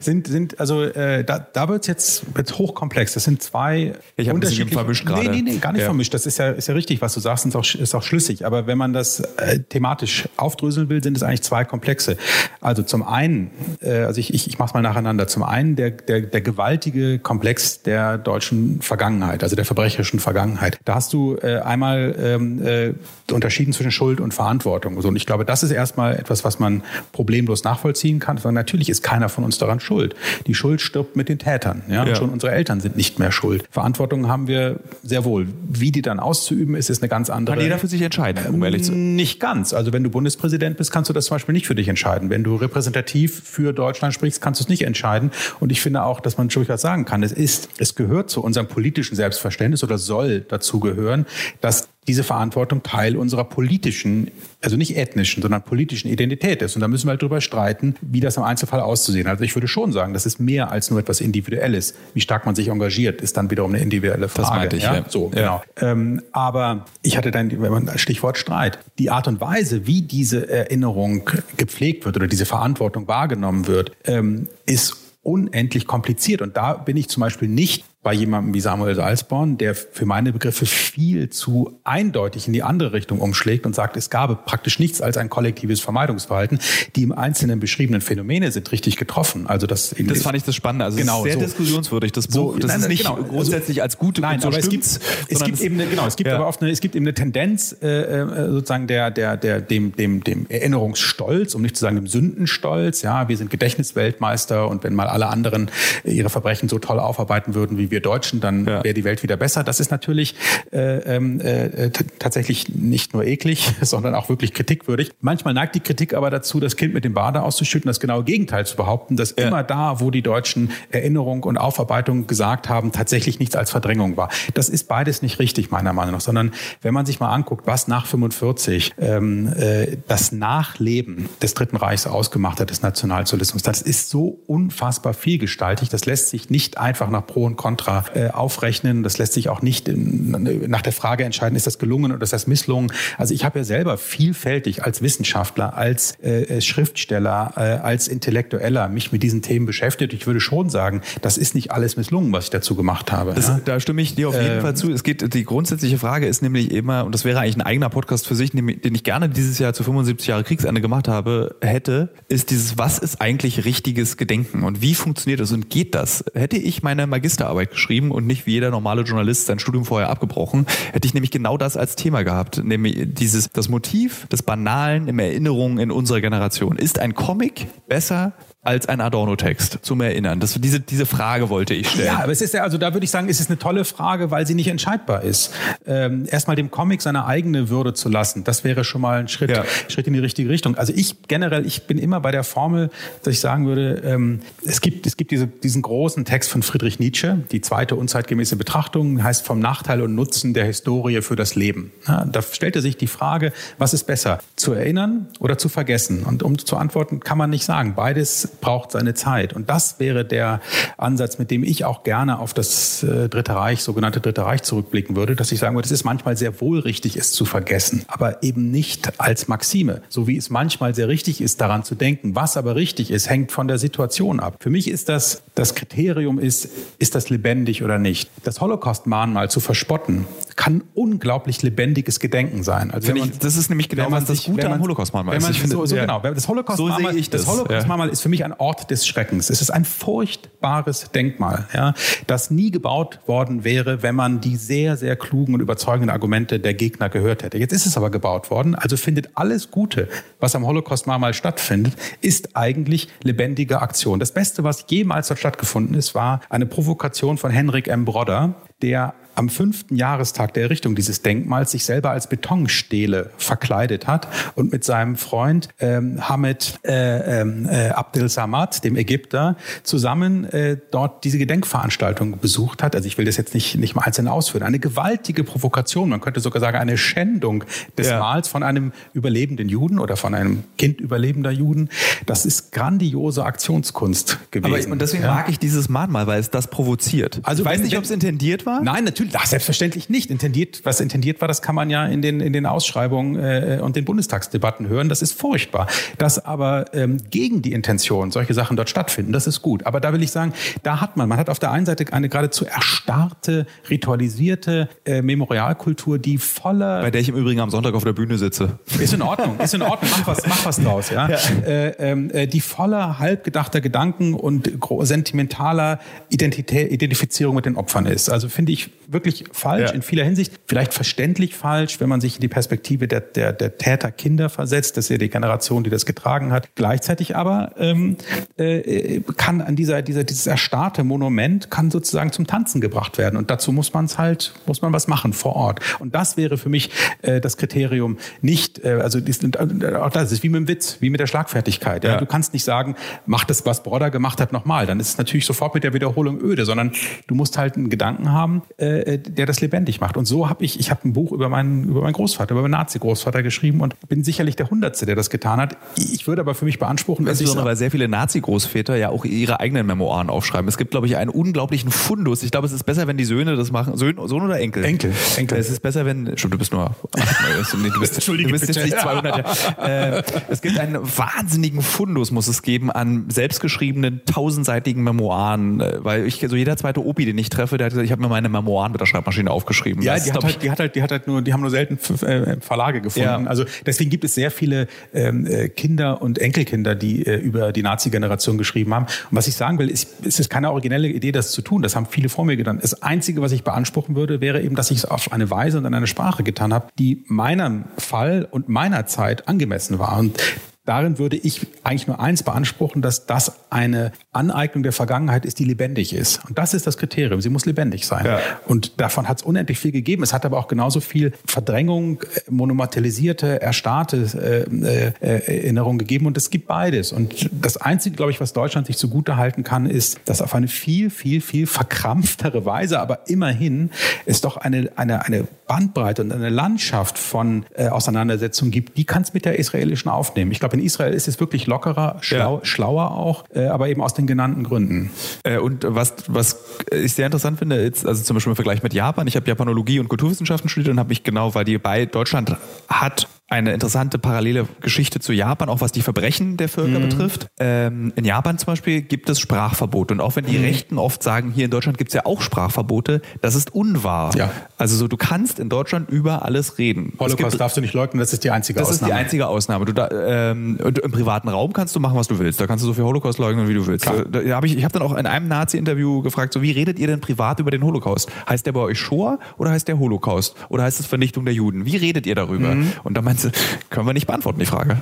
Sind, sind, also äh, da, da wird es jetzt, jetzt hochkomplex. Das sind zwei ich unterschiedliche. vermischt gerade. Nee, nee, nee, gar nicht ja. vermischt. Das ist ja, ist ja richtig, was du sagst, ist auch, ist auch schlüssig. Aber wenn man das äh, thematisch aufdröseln will, sind es eigentlich zwei Komplexe. Also zum einen, äh, also ich, ich, ich mache es mal nacheinander. Zum einen der, der, der gewaltige Komplex der deutschen Vergangenheit, also der verbrecherischen Vergangenheit. Da hast du äh, einmal ähm, äh, unterschieden zwischen Schuld und Verantwortung. Und ich glaube, das ist erstmal etwas, was man problemlos nachvollziehen kann. Natürlich ist keiner von uns daran schuld. Die Schuld stirbt mit den Tätern. Ja? ja. Schon unsere Eltern sind nicht mehr schuld. Verantwortung haben wir sehr wohl. Wie die dann auszuüben ist, ist eine ganz andere. Kann jeder für sich entscheiden, um ehrlich zu sein? Nicht ganz. Also wenn du Bundespräsident bist, kannst du das zum Beispiel nicht für dich entscheiden. Wenn du repräsentativ für Deutschland sprichst, kannst du es nicht entscheiden. Und ich finde auch, dass man durchaus sagen kann, es ist, es gehört zu unserem politischen Selbstverständnis oder soll dazu gehören, dass diese Verantwortung Teil unserer politischen, also nicht ethnischen, sondern politischen Identität ist. Und da müssen wir halt drüber streiten, wie das im Einzelfall auszusehen hat. Also ich würde schon sagen, das ist mehr als nur etwas Individuelles. Wie stark man sich engagiert, ist dann wiederum eine individuelle Frage. Das meinte ich, ja. ja. So, ja. genau. Ähm, aber ich hatte dann, wenn man Stichwort Streit, die Art und Weise, wie diese Erinnerung gepflegt wird oder diese Verantwortung wahrgenommen wird, ähm, ist unendlich kompliziert. Und da bin ich zum Beispiel nicht bei jemandem wie Samuel Salzborn, der für meine Begriffe viel zu eindeutig in die andere Richtung umschlägt und sagt, es gab praktisch nichts als ein kollektives Vermeidungsverhalten. Die im Einzelnen beschriebenen Phänomene sind richtig getroffen. Also das, das fand ich das Spannende. Also genau, sehr so. diskussionswürdig. Das Buch, so, das nein, ist nicht genau, grundsätzlich als gute nein, so aber es gibt, es gibt eben eine, genau, es gibt ja. aber oft eine, es gibt eben eine Tendenz äh, äh, sozusagen der der der dem dem dem Erinnerungsstolz, um nicht zu sagen dem Sündenstolz. Ja, wir sind Gedächtnisweltmeister und wenn mal alle anderen ihre Verbrechen so toll aufarbeiten würden wie wir Deutschen, dann ja. wäre die Welt wieder besser. Das ist natürlich äh, ähm, äh, tatsächlich nicht nur eklig, sondern auch wirklich kritikwürdig. Manchmal neigt die Kritik aber dazu, das Kind mit dem Bade auszuschütten, das genaue Gegenteil zu behaupten, dass ja. immer da, wo die Deutschen Erinnerung und Aufarbeitung gesagt haben, tatsächlich nichts als Verdrängung war. Das ist beides nicht richtig, meiner Meinung nach, sondern wenn man sich mal anguckt, was nach 45 ähm, äh, das Nachleben des Dritten Reichs ausgemacht hat, des Nationalsozialismus, das ist so unfassbar vielgestaltig, das lässt sich nicht einfach nach Pro und Contra Contra äh, aufrechnen. Das lässt sich auch nicht in, nach der Frage entscheiden, ist das gelungen oder ist das misslungen. Also ich habe ja selber vielfältig als Wissenschaftler, als äh, Schriftsteller, äh, als Intellektueller mich mit diesen Themen beschäftigt. Ich würde schon sagen, das ist nicht alles misslungen, was ich dazu gemacht habe. Das, ja? Da stimme ich dir auf jeden ähm, Fall zu. Es geht, die grundsätzliche Frage ist nämlich immer, und das wäre eigentlich ein eigener Podcast für sich, den ich gerne dieses Jahr zu 75 Jahre Kriegsende gemacht habe, hätte, ist dieses, was ist eigentlich richtiges Gedenken und wie funktioniert das und geht das? Hätte ich meine Magisterarbeit geschrieben und nicht wie jeder normale Journalist sein Studium vorher abgebrochen, hätte ich nämlich genau das als Thema gehabt, nämlich dieses das Motiv des Banalen im Erinnerungen in unserer Generation. Ist ein Comic besser als ein Adorno-Text zum Erinnern? Das, diese, diese Frage wollte ich stellen. Ja, aber es ist ja, also da würde ich sagen, es ist eine tolle Frage, weil sie nicht entscheidbar ist. Ähm, erstmal dem Comic seine eigene Würde zu lassen, das wäre schon mal ein Schritt, ja. Schritt in die richtige Richtung. Also ich generell, ich bin immer bei der Formel, dass ich sagen würde, ähm, es gibt, es gibt diese, diesen großen Text von Friedrich Nietzsche, die zweite unzeitgemäße Betrachtung, heißt vom Nachteil und Nutzen der Historie für das Leben. Ja, da stellte sich die Frage, was ist besser, zu erinnern oder zu vergessen? Und um zu antworten, kann man nicht sagen. Beides braucht seine Zeit. Und das wäre der Ansatz, mit dem ich auch gerne auf das äh, Dritte Reich, sogenannte Dritte Reich zurückblicken würde, dass ich sagen würde, es ist manchmal sehr wohl richtig, es zu vergessen, aber eben nicht als Maxime, so wie es manchmal sehr richtig ist, daran zu denken. Was aber richtig ist, hängt von der Situation ab. Für mich ist das, das Kriterium ist, ist das lebendig oder nicht. Das Holocaust-Mahnmal zu verspotten, kann unglaublich lebendiges Gedenken sein. Also man, ich, das ist nämlich genau was das Gute am Holocaust-Mahnmal ist. So, so ja. genau. Das Holocaust-Mahnmal so das. das Holocaust ja. ist für mich ein Ort des Schreckens. Es ist ein furchtbares Denkmal, ja, das nie gebaut worden wäre, wenn man die sehr, sehr klugen und überzeugenden Argumente der Gegner gehört hätte. Jetzt ist es aber gebaut worden, also findet alles Gute, was am Holocaust-Mahnmal stattfindet, ist eigentlich lebendige Aktion. Das Beste, was jemals dort stattgefunden ist, war eine Provokation von Henrik M. Brodder, der am fünften Jahrestag der Errichtung dieses Denkmals sich selber als Betonstele verkleidet hat und mit seinem Freund ähm, Hamed äh, ähm, äh, Abdel Samad, dem Ägypter, zusammen äh, dort diese Gedenkveranstaltung besucht hat. Also ich will das jetzt nicht, nicht mal einzeln ausführen. Eine gewaltige Provokation, man könnte sogar sagen eine Schändung des ja. Mals von einem überlebenden Juden oder von einem Kind überlebender Juden. Das ist grandiose Aktionskunst gewesen. Aber, und deswegen ja. mag ich dieses Mahnmal, weil es das provoziert. Also ich weiß nicht, ob es intendiert war. Nein, natürlich Natürlich, ach, selbstverständlich nicht. Intendiert, was intendiert war, das kann man ja in den, in den Ausschreibungen äh, und den Bundestagsdebatten hören. Das ist furchtbar. Dass aber ähm, gegen die Intention solche Sachen dort stattfinden, das ist gut. Aber da will ich sagen, da hat man, man hat auf der einen Seite eine geradezu erstarrte, ritualisierte äh, Memorialkultur, die voller... Bei der ich im Übrigen am Sonntag auf der Bühne sitze. Ist in Ordnung, ist in Ordnung. Mach was, mach was draus, ja. ja. Äh, ähm, äh, die voller halbgedachter Gedanken und sentimentaler Identität, Identifizierung mit den Opfern ist. Also finde ich wirklich falsch ja. in vieler Hinsicht. Vielleicht verständlich falsch, wenn man sich in die Perspektive der, der, der Täterkinder versetzt. Das ist ja die Generation, die das getragen hat. Gleichzeitig aber ähm, äh, kann an dieser, dieser, dieses erstarrte Monument kann sozusagen zum Tanzen gebracht werden. Und dazu muss man es halt, muss man was machen vor Ort. Und das wäre für mich äh, das Kriterium nicht, äh, also äh, auch das ist wie mit dem Witz, wie mit der Schlagfertigkeit. Ja. Ja. Du kannst nicht sagen, mach das, was Brodder gemacht hat, nochmal. Dann ist es natürlich sofort mit der Wiederholung öde, sondern du musst halt einen Gedanken haben, äh, der das lebendig macht. Und so habe ich, ich habe ein Buch über meinen, über meinen Großvater, über meinen Nazi-Großvater geschrieben und bin sicherlich der Hundertste, der das getan hat. Ich würde aber für mich beanspruchen, dass Insbesondere, weil sehr viele Nazi-Großväter ja auch ihre eigenen Memoiren aufschreiben. Es gibt, glaube ich, einen unglaublichen Fundus. Ich glaube, es ist besser, wenn die Söhne das machen. Sohn, Sohn oder Enkel? Enkel. Enkel. Es ist besser, wenn. Stimmt, du bist nur. du bist, du bist jetzt nicht 200. Ja. Äh, es gibt einen wahnsinnigen Fundus, muss es geben, an selbstgeschriebenen, tausendseitigen Memoiren. Äh, weil ich, so jeder zweite Opi, den ich treffe, der hat gesagt, ich habe mir meine Memoiren mit der Schreibmaschine aufgeschrieben. Ja, die hat, halt, die hat halt, die hat halt nur, die haben nur selten äh, Verlage gefunden. Ja. Also deswegen gibt es sehr viele ähm, äh, Kinder und Enkelkinder, die äh, über die Nazi-Generation geschrieben haben. Und was ich sagen will, ist, es ist keine originelle Idee, das zu tun. Das haben viele vor mir getan. Das Einzige, was ich beanspruchen würde, wäre eben, dass ich es auf eine Weise und in eine Sprache getan habe, die meinem Fall und meiner Zeit angemessen war. Und Darin würde ich eigentlich nur eins beanspruchen, dass das eine Aneignung der Vergangenheit ist, die lebendig ist. Und das ist das Kriterium. Sie muss lebendig sein. Ja. Und davon hat es unendlich viel gegeben. Es hat aber auch genauso viel Verdrängung, äh, monumentalisierte, erstarrte äh, äh, Erinnerung gegeben. Und es gibt beides. Und das Einzige, glaube ich, was Deutschland sich zugute halten kann, ist, dass auf eine viel, viel, viel verkrampftere Weise, aber immerhin es doch eine, eine, eine Bandbreite und eine Landschaft von äh, Auseinandersetzungen gibt, die kann es mit der israelischen aufnehmen. Ich glaube, glaube, in Israel ist es wirklich lockerer, schlau, ja. schlauer auch, äh, aber eben aus den genannten Gründen. Äh, und was, was ich sehr interessant finde, ist, also zum Beispiel im Vergleich mit Japan, ich habe Japanologie und Kulturwissenschaften studiert und habe mich genau, weil die bei Deutschland hat eine interessante parallele Geschichte zu Japan, auch was die Verbrechen der Völker mhm. betrifft. Ähm, in Japan zum Beispiel gibt es Sprachverbote. Und auch wenn die mhm. Rechten oft sagen, hier in Deutschland gibt es ja auch Sprachverbote, das ist unwahr. Ja. Also so, du kannst in Deutschland über alles reden. Holocaust gibt, darfst du nicht leugnen, das ist die einzige das Ausnahme. Das ist die einzige Ausnahme. Du da, ähm, Im privaten Raum kannst du machen, was du willst. Da kannst du so viel Holocaust leugnen, wie du willst. Da, da hab ich ich habe dann auch in einem Nazi-Interview gefragt, so wie redet ihr denn privat über den Holocaust? Heißt der bei euch Shoah oder heißt der Holocaust? Oder heißt es Vernichtung der Juden? Wie redet ihr darüber? Mhm. Und da meinst können wir nicht beantworten, die Frage.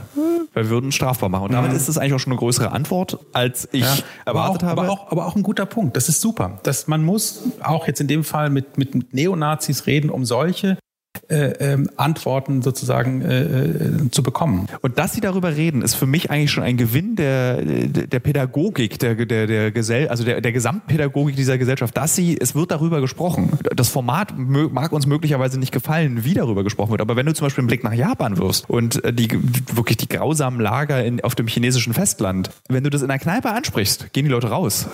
Wir würden strafbar machen. Und damit mhm. ist es eigentlich auch schon eine größere Antwort, als ich ja, erwartet aber auch, habe. Aber auch, aber auch ein guter Punkt. Das ist super. Dass man muss auch jetzt in dem Fall mit, mit Neonazis reden, um solche äh, ähm, Antworten sozusagen äh, äh, zu bekommen. Und dass Sie darüber reden, ist für mich eigentlich schon ein Gewinn der, der Pädagogik, der, der, der Gesell, also der, der Gesamtpädagogik dieser Gesellschaft, dass sie, es wird darüber gesprochen. Das Format mag uns möglicherweise nicht gefallen, wie darüber gesprochen wird. Aber wenn du zum Beispiel einen Blick nach Japan wirfst und äh, die wirklich die grausamen Lager in, auf dem chinesischen Festland, wenn du das in einer Kneipe ansprichst, gehen die Leute raus.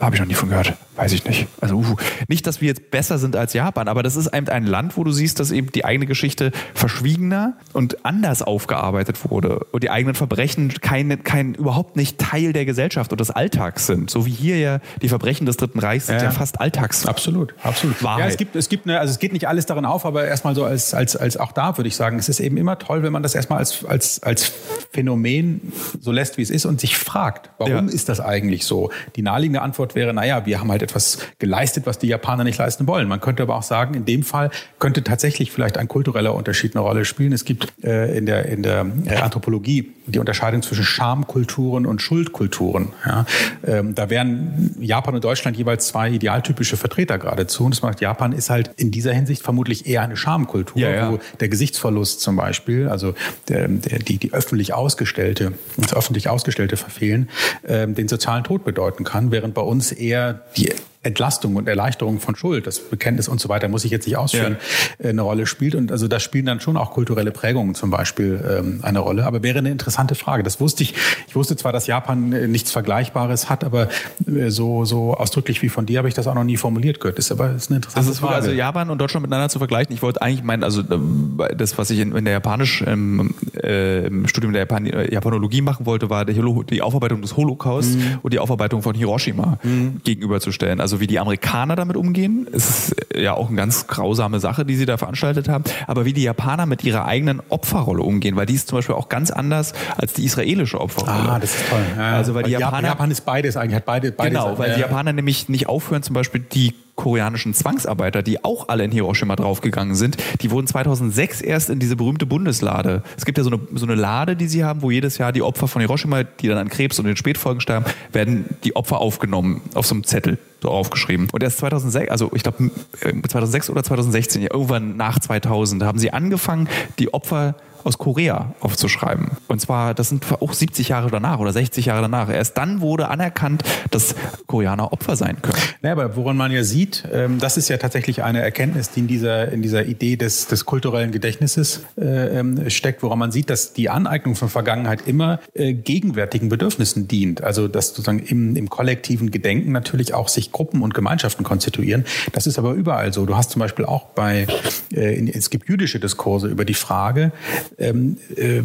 Habe ich noch nie von gehört. Weiß ich nicht. Also uh, nicht, dass wir jetzt besser sind als Japan, aber das ist eben ein Land, wo du siehst, dass eben die eigene Geschichte verschwiegener und anders aufgearbeitet wurde und die eigenen Verbrechen kein, kein überhaupt nicht Teil der Gesellschaft und des Alltags sind. So wie hier ja die Verbrechen des Dritten Reichs sind ja, ja fast Alltags. Absolut, absolut. Wahrheit. Ja, es gibt, es gibt eine, also es geht nicht alles darin auf, aber erstmal so als, als, als auch da würde ich sagen, es ist eben immer toll, wenn man das erstmal als, als, als Phänomen so lässt, wie es ist und sich fragt, warum ja. ist das eigentlich so? Die naheliegende Antwort wäre, naja, wir haben halt etwas geleistet, was die Japaner nicht leisten wollen. Man könnte aber auch sagen, in dem Fall könnte tatsächlich vielleicht ein kultureller Unterschied eine Rolle spielen. Es gibt äh, in der, in der äh, Anthropologie die Unterscheidung zwischen Schamkulturen und Schuldkulturen. Ja. Ähm, da wären Japan und Deutschland jeweils zwei idealtypische Vertreter geradezu. Und das macht Japan ist halt in dieser Hinsicht vermutlich eher eine Schamkultur, ja, ja. wo der Gesichtsverlust zum Beispiel, also der, der, die, die öffentlich ausgestellte, das öffentlich ausgestellte Verfehlen, ähm, den sozialen Tod bedeuten kann, während bei uns eher die Entlastung und Erleichterung von Schuld, das Bekenntnis und so weiter, muss ich jetzt nicht ausführen, ja. Äh, eine Rolle spielt. Und also da spielen dann schon auch kulturelle Prägungen zum Beispiel ähm, eine Rolle. Aber wäre eine interessante interessante Frage. Das wusste ich. Ich wusste zwar, dass Japan äh, nichts Vergleichbares hat, aber äh, so, so ausdrücklich wie von dir habe ich das auch noch nie formuliert gehört. Das ist aber ist eine interessante also Frage. Also Japan und Deutschland miteinander zu vergleichen. Ich wollte eigentlich meinen, also äh, das, was ich in, in der Japanisch ähm, äh, im Studium der Japan Japanologie machen wollte, war die Aufarbeitung des Holocaust mhm. und die Aufarbeitung von Hiroshima mhm. gegenüberzustellen. Also wie die Amerikaner damit umgehen, ist ja auch eine ganz grausame Sache, die sie da veranstaltet haben. Aber wie die Japaner mit ihrer eigenen Opferrolle umgehen, weil die ist zum Beispiel auch ganz anders als die israelische Opferrolle. Ah, das ist toll. Ja, also weil die Japaner, Japan ist beides eigentlich, hat beide, beide Genau, weil die Japaner nämlich nicht aufhören, zum Beispiel die koreanischen Zwangsarbeiter, die auch alle in Hiroshima draufgegangen sind, die wurden 2006 erst in diese berühmte Bundeslade. Es gibt ja so eine, so eine Lade, die sie haben, wo jedes Jahr die Opfer von Hiroshima, die dann an Krebs und den Spätfolgen sterben, werden die Opfer aufgenommen auf so einem Zettel so aufgeschrieben. Und erst 2006, also ich glaube 2006 oder 2016, ja, irgendwann nach 2000, haben sie angefangen, die Opfer aus Korea aufzuschreiben. Und zwar, das sind auch 70 Jahre danach oder 60 Jahre danach. Erst dann wurde anerkannt, dass Koreaner Opfer sein können. Naja, aber woran man ja sieht, ähm, das ist ja tatsächlich eine Erkenntnis, die in dieser, in dieser Idee des, des kulturellen Gedächtnisses äh, ähm, steckt, woran man sieht, dass die Aneignung von Vergangenheit immer äh, gegenwärtigen Bedürfnissen dient. Also, dass sozusagen im, im kollektiven Gedenken natürlich auch sich Gruppen und Gemeinschaften konstituieren. Das ist aber überall so. Du hast zum Beispiel auch bei, äh, es gibt jüdische Diskurse über die Frage, ähm, äh,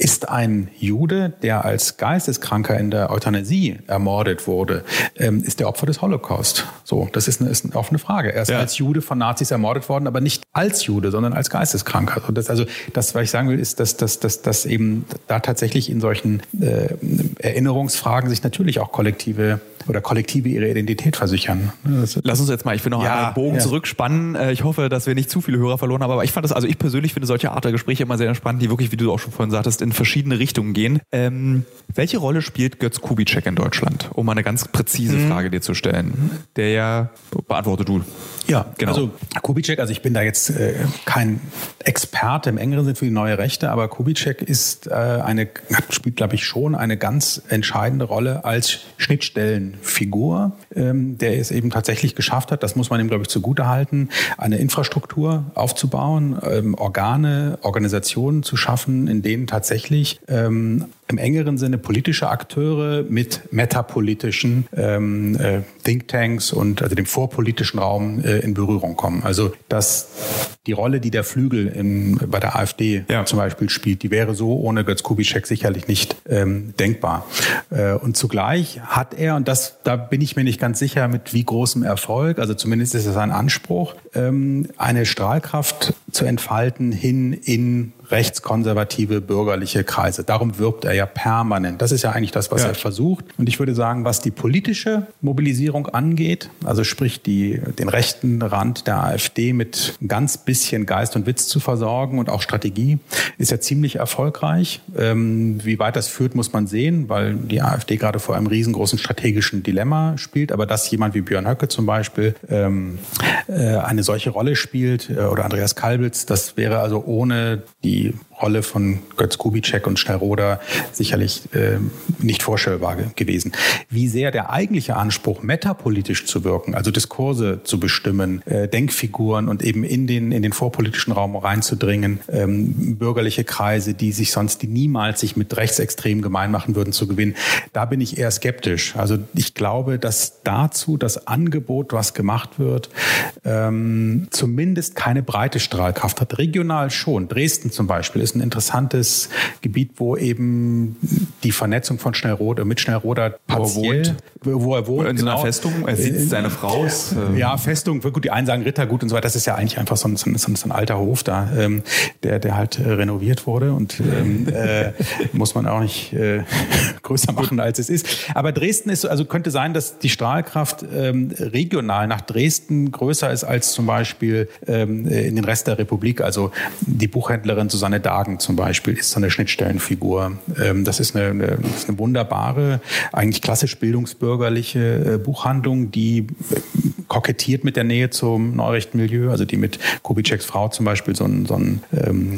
ist ein Jude, der als Geisteskranker in der Euthanasie ermordet wurde, ähm, ist der Opfer des Holocaust? So, das ist eine, ist eine offene Frage. Er ist ja. als Jude von Nazis ermordet worden, aber nicht als Jude, sondern als Geisteskranker. Und das, also, das, was ich sagen will, ist, dass, dass, dass, dass eben da tatsächlich in solchen äh, Erinnerungsfragen sich natürlich auch kollektive oder Kollektive ihre Identität versichern. Lass uns jetzt mal, ich will noch ja, einen Bogen ja. zurückspannen. Äh, ich hoffe, dass wir nicht zu viele Hörer verloren haben, aber ich fand das, also ich persönlich finde solche Art der Gespräche immer sehr spannend, die wirklich, wie du auch schon vorhin sagtest, in verschiedene Richtungen gehen. Ähm, welche Rolle spielt Götz Kubitschek in Deutschland? Um mal eine ganz präzise mhm. Frage dir zu stellen. Der ja, beantworte du. Ja, genau. Also Kubitschek, also ich bin da jetzt äh, kein Experte im engeren Sinn für die neue Rechte, aber Kubitschek ist äh, eine, spielt, glaube ich, schon eine ganz entscheidende Rolle als Schnittstellenfigur, ähm, der es eben tatsächlich geschafft hat, das muss man ihm, glaube ich, zugutehalten, eine Infrastruktur aufzubauen, ähm, Organe, Organisationen zu schaffen, in denen tatsächlich ähm, im engeren Sinne politische Akteure mit metapolitischen ähm, äh, Thinktanks und also dem vorpolitischen Raum äh, in Berührung kommen. Also dass die Rolle, die der Flügel in, bei der AfD ja. zum Beispiel spielt, die wäre so ohne Götz Kubitschek sicherlich nicht ähm, denkbar. Äh, und zugleich hat er, und das da bin ich mir nicht ganz sicher, mit wie großem Erfolg, also zumindest ist es ein Anspruch, ähm, eine Strahlkraft zu entfalten hin in rechtskonservative bürgerliche Kreise. Darum wirbt er ja permanent. Das ist ja eigentlich das, was ja. er versucht. Und ich würde sagen, was die politische Mobilisierung angeht, also sprich die, den rechten Rand der AfD mit ein ganz bisschen Geist und Witz zu versorgen und auch Strategie, ist ja ziemlich erfolgreich. Ähm, wie weit das führt, muss man sehen, weil die AfD gerade vor einem riesengroßen strategischen Dilemma spielt. Aber dass jemand wie Björn Höcke zum Beispiel ähm, äh, eine solche Rolle spielt äh, oder Andreas Kalbitz, das wäre also ohne die die Rolle von Götz Kubitschek und Schnellroder sicherlich äh, nicht vorstellbar gewesen. Wie sehr der eigentliche Anspruch, metapolitisch zu wirken, also Diskurse zu bestimmen, äh, Denkfiguren und eben in den, in den vorpolitischen Raum reinzudringen, ähm, bürgerliche Kreise, die sich sonst, die niemals sich mit Rechtsextremen gemein machen würden, zu gewinnen, da bin ich eher skeptisch. Also ich glaube, dass dazu das Angebot, was gemacht wird, ähm, zumindest keine breite Strahlkraft hat. Regional schon. Dresden zum Beispiel ist ein interessantes Gebiet, wo eben die Vernetzung von Schnellroder mit Schnellroder partiell, wo er wohnt, wo er wohnt in genau. einer Festung, er sitzt seine Frau. Ist, ähm ja, Festung, gut, die einen sagen Rittergut und so weiter. Das ist ja eigentlich einfach so ein, so ein, so ein alter Hof da, ähm, der, der halt äh, renoviert wurde und ähm, äh, muss man auch nicht äh, größer machen, als es ist. Aber Dresden ist, also könnte sein, dass die Strahlkraft ähm, regional nach Dresden größer ist als zum Beispiel ähm, in den Rest der Republik. Also die Buchhändlerin Susanne Dagen zum Beispiel ist so eine Schnittstellenfigur. Ähm, das, ist eine, eine, ist eine wunderbare, eigentlich klassisch bildungsbürgerliche äh, Buchhandlung, die äh, kokettiert mit der Nähe zum Neurechtmilieu, also die mit Kubitscheks Frau zum Beispiel so ein, so ein ähm,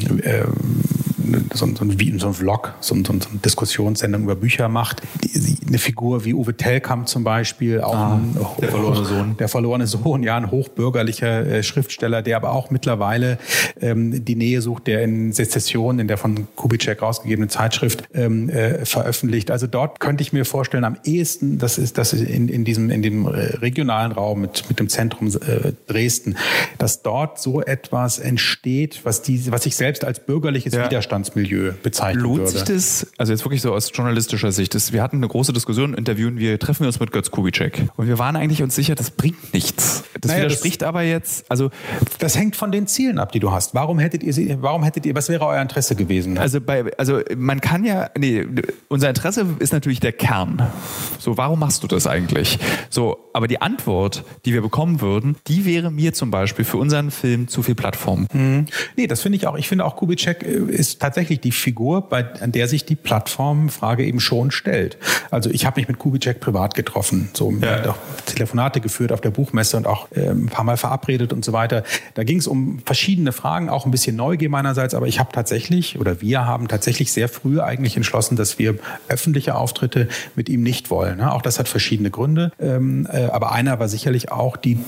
so, so, ein, so ein Vlog, so, so, so eine Diskussionssendung über Bücher macht. Die, eine Figur wie Uwe Tellkamp zum Beispiel, auch ah, ein, der verlorene Sohn. Der verlorene Sohn, ja, ein hochbürgerlicher äh, Schriftsteller, der aber auch mittlerweile ähm, die Nähe sucht, der in Sezession, in der von Kubitschek rausgegebenen Zeitschrift ähm, äh, veröffentlicht. Also dort könnte ich mir vorstellen, am ehesten, das ist, das ist in, in diesem, in dem äh, regionalen Raum mit, mit dem Zentrum äh, Dresden, dass dort so etwas entsteht, was die, was ich selbst als bürgerliches ja. Widerstandsmilieu bezeichnen Lohnt würde. sich das, also jetzt wirklich so aus journalistischer Sicht, das, wir hatten eine große Diskussion, interviewen wir, treffen wir uns mit Götz Kubitschek. Und wir waren eigentlich uns sicher, das bringt nichts. Das naja, widerspricht das, aber jetzt, also. Das hängt von den Zielen ab, die du hast. Warum hättet ihr sie, warum hättet ihr, was wäre euer Interesse gewesen? Also bei, also man kann ja, nee, unser Interesse ist natürlich der Kern. So, warum machst du das eigentlich? So, aber die Antwort, die wir bekommen würden, die wäre mir zum Beispiel für unseren Film zu viel Plattform. Hm. Nee, das finde ich auch. Ich finde auch Kubitschek äh, ist tatsächlich die Figur, bei, an der sich die Plattformfrage eben schon stellt. Also ich habe mich mit Kubitschek privat getroffen, so ja. auch Telefonate geführt auf der Buchmesse und auch äh, ein paar Mal verabredet und so weiter. Da ging es um verschiedene Fragen, auch ein bisschen Neugier meinerseits, aber ich habe tatsächlich oder wir haben tatsächlich sehr früh eigentlich entschlossen, dass wir öffentliche Auftritte mit ihm nicht wollen. Ne? Auch das hat verschiedene Gründe, ähm, äh, aber einer war sicherlich auch die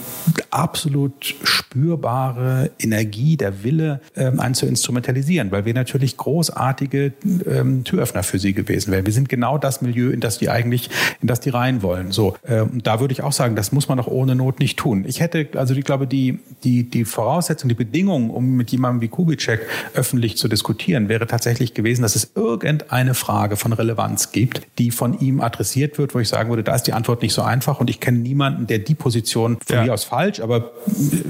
absolut spürbare Energie, der Wille, ähm, einen zu instrumentalisieren, weil wir natürlich großartige ähm, Türöffner für sie gewesen wären. Wir sind genau das Milieu, in das die eigentlich, in das die rein wollen. So, ähm, da würde ich auch sagen, das muss man doch ohne Not nicht tun. Ich hätte, also ich glaube, die, die, die Voraussetzung, die Bedingung, um mit jemandem wie Kubitschek öffentlich zu diskutieren, wäre tatsächlich gewesen, dass es irgendeine Frage von Relevanz gibt, die von ihm adressiert wird, wo ich sagen würde, da ist die Antwort nicht so einfach und ich kenne niemanden, der die Position von ja. mir aus falsch, aber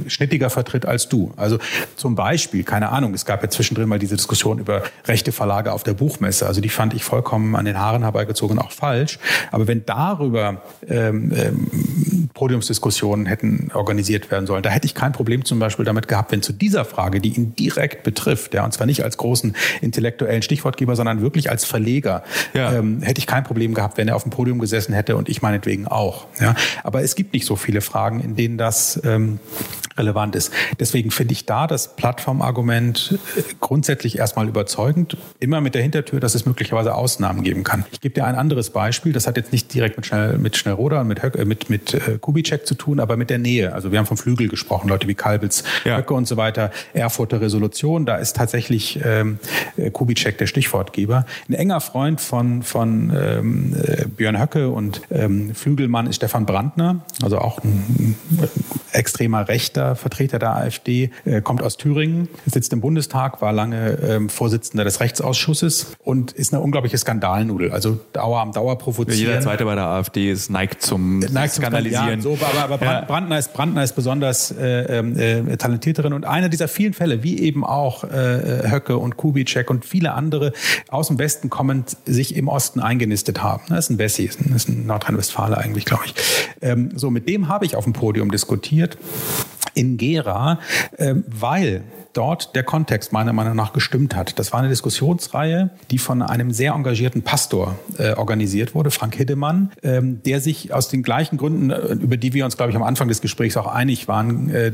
schnittiger vertritt als du. Also zum Beispiel, keine Ahnung, es gab ja zwischendrin mal diese Diskussion über rechte Verlage auf der Buchmesse. Also die fand ich vollkommen an den Haaren herbeigezogen, auch falsch. Aber wenn darüber ähm, ähm, Podiumsdiskussionen hätten organisiert werden sollen, da hätte ich kein Problem zum Beispiel damit gehabt, wenn zu dieser Frage, die ihn direkt betrifft, ja, und zwar nicht als großen intellektuellen Stichwortgeber, sondern wirklich als Verleger, ja. ähm, hätte ich kein Problem gehabt, wenn er auf dem Podium gesessen hätte und ich meinetwegen auch. Ja. Aber es gibt nicht so viele Fragen, in denen das ähm, relevant ist. Deswegen finde ich da das Plattformargument äh, grundsätzlich erstmal überzeugend, immer mit der Hintertür, dass es möglicherweise Ausnahmen geben kann. Ich gebe dir ein anderes Beispiel, das hat jetzt nicht direkt mit, Schnell, mit Schnellroder und mit, Höcke, äh, mit, mit äh, Kubitschek zu tun, aber mit der Nähe. Also wir haben vom Flügel gesprochen, Leute wie Kalbitz, ja. Höcke und so weiter, Erfurter Resolution, da ist tatsächlich ähm, Kubitschek der Stichwortgeber. Ein enger Freund von, von ähm, Björn Höcke und ähm, Flügelmann ist Stefan Brandner, also auch ein, extremer Rechter, Vertreter, Vertreter der AfD, äh, kommt aus Thüringen, sitzt im Bundestag, war lange ähm, Vorsitzender des Rechtsausschusses und ist eine unglaubliche Skandalnudel. Also Dauer am Dauer provozieren. Jeder Zweite bei der AfD ist neigt zum neigt Skandalisieren. Zum ja, so, aber, aber ja. Brandner, ist, Brandner ist besonders äh, äh, talentiert darin und einer dieser vielen Fälle, wie eben auch äh, Höcke und Kubitschek und viele andere aus dem Westen kommend sich im Osten eingenistet haben. Das ist ein Bessi, das ist ein Nordrhein-Westfale eigentlich, glaube ich. Ähm, so, mit dem habe ich auf dem Podium diskutiert in Gera, äh, weil dort der Kontext meiner Meinung nach gestimmt hat. Das war eine Diskussionsreihe, die von einem sehr engagierten Pastor äh, organisiert wurde, Frank Hiddemann, ähm, der sich aus den gleichen Gründen, äh, über die wir uns, glaube ich, am Anfang des Gesprächs auch einig waren, äh,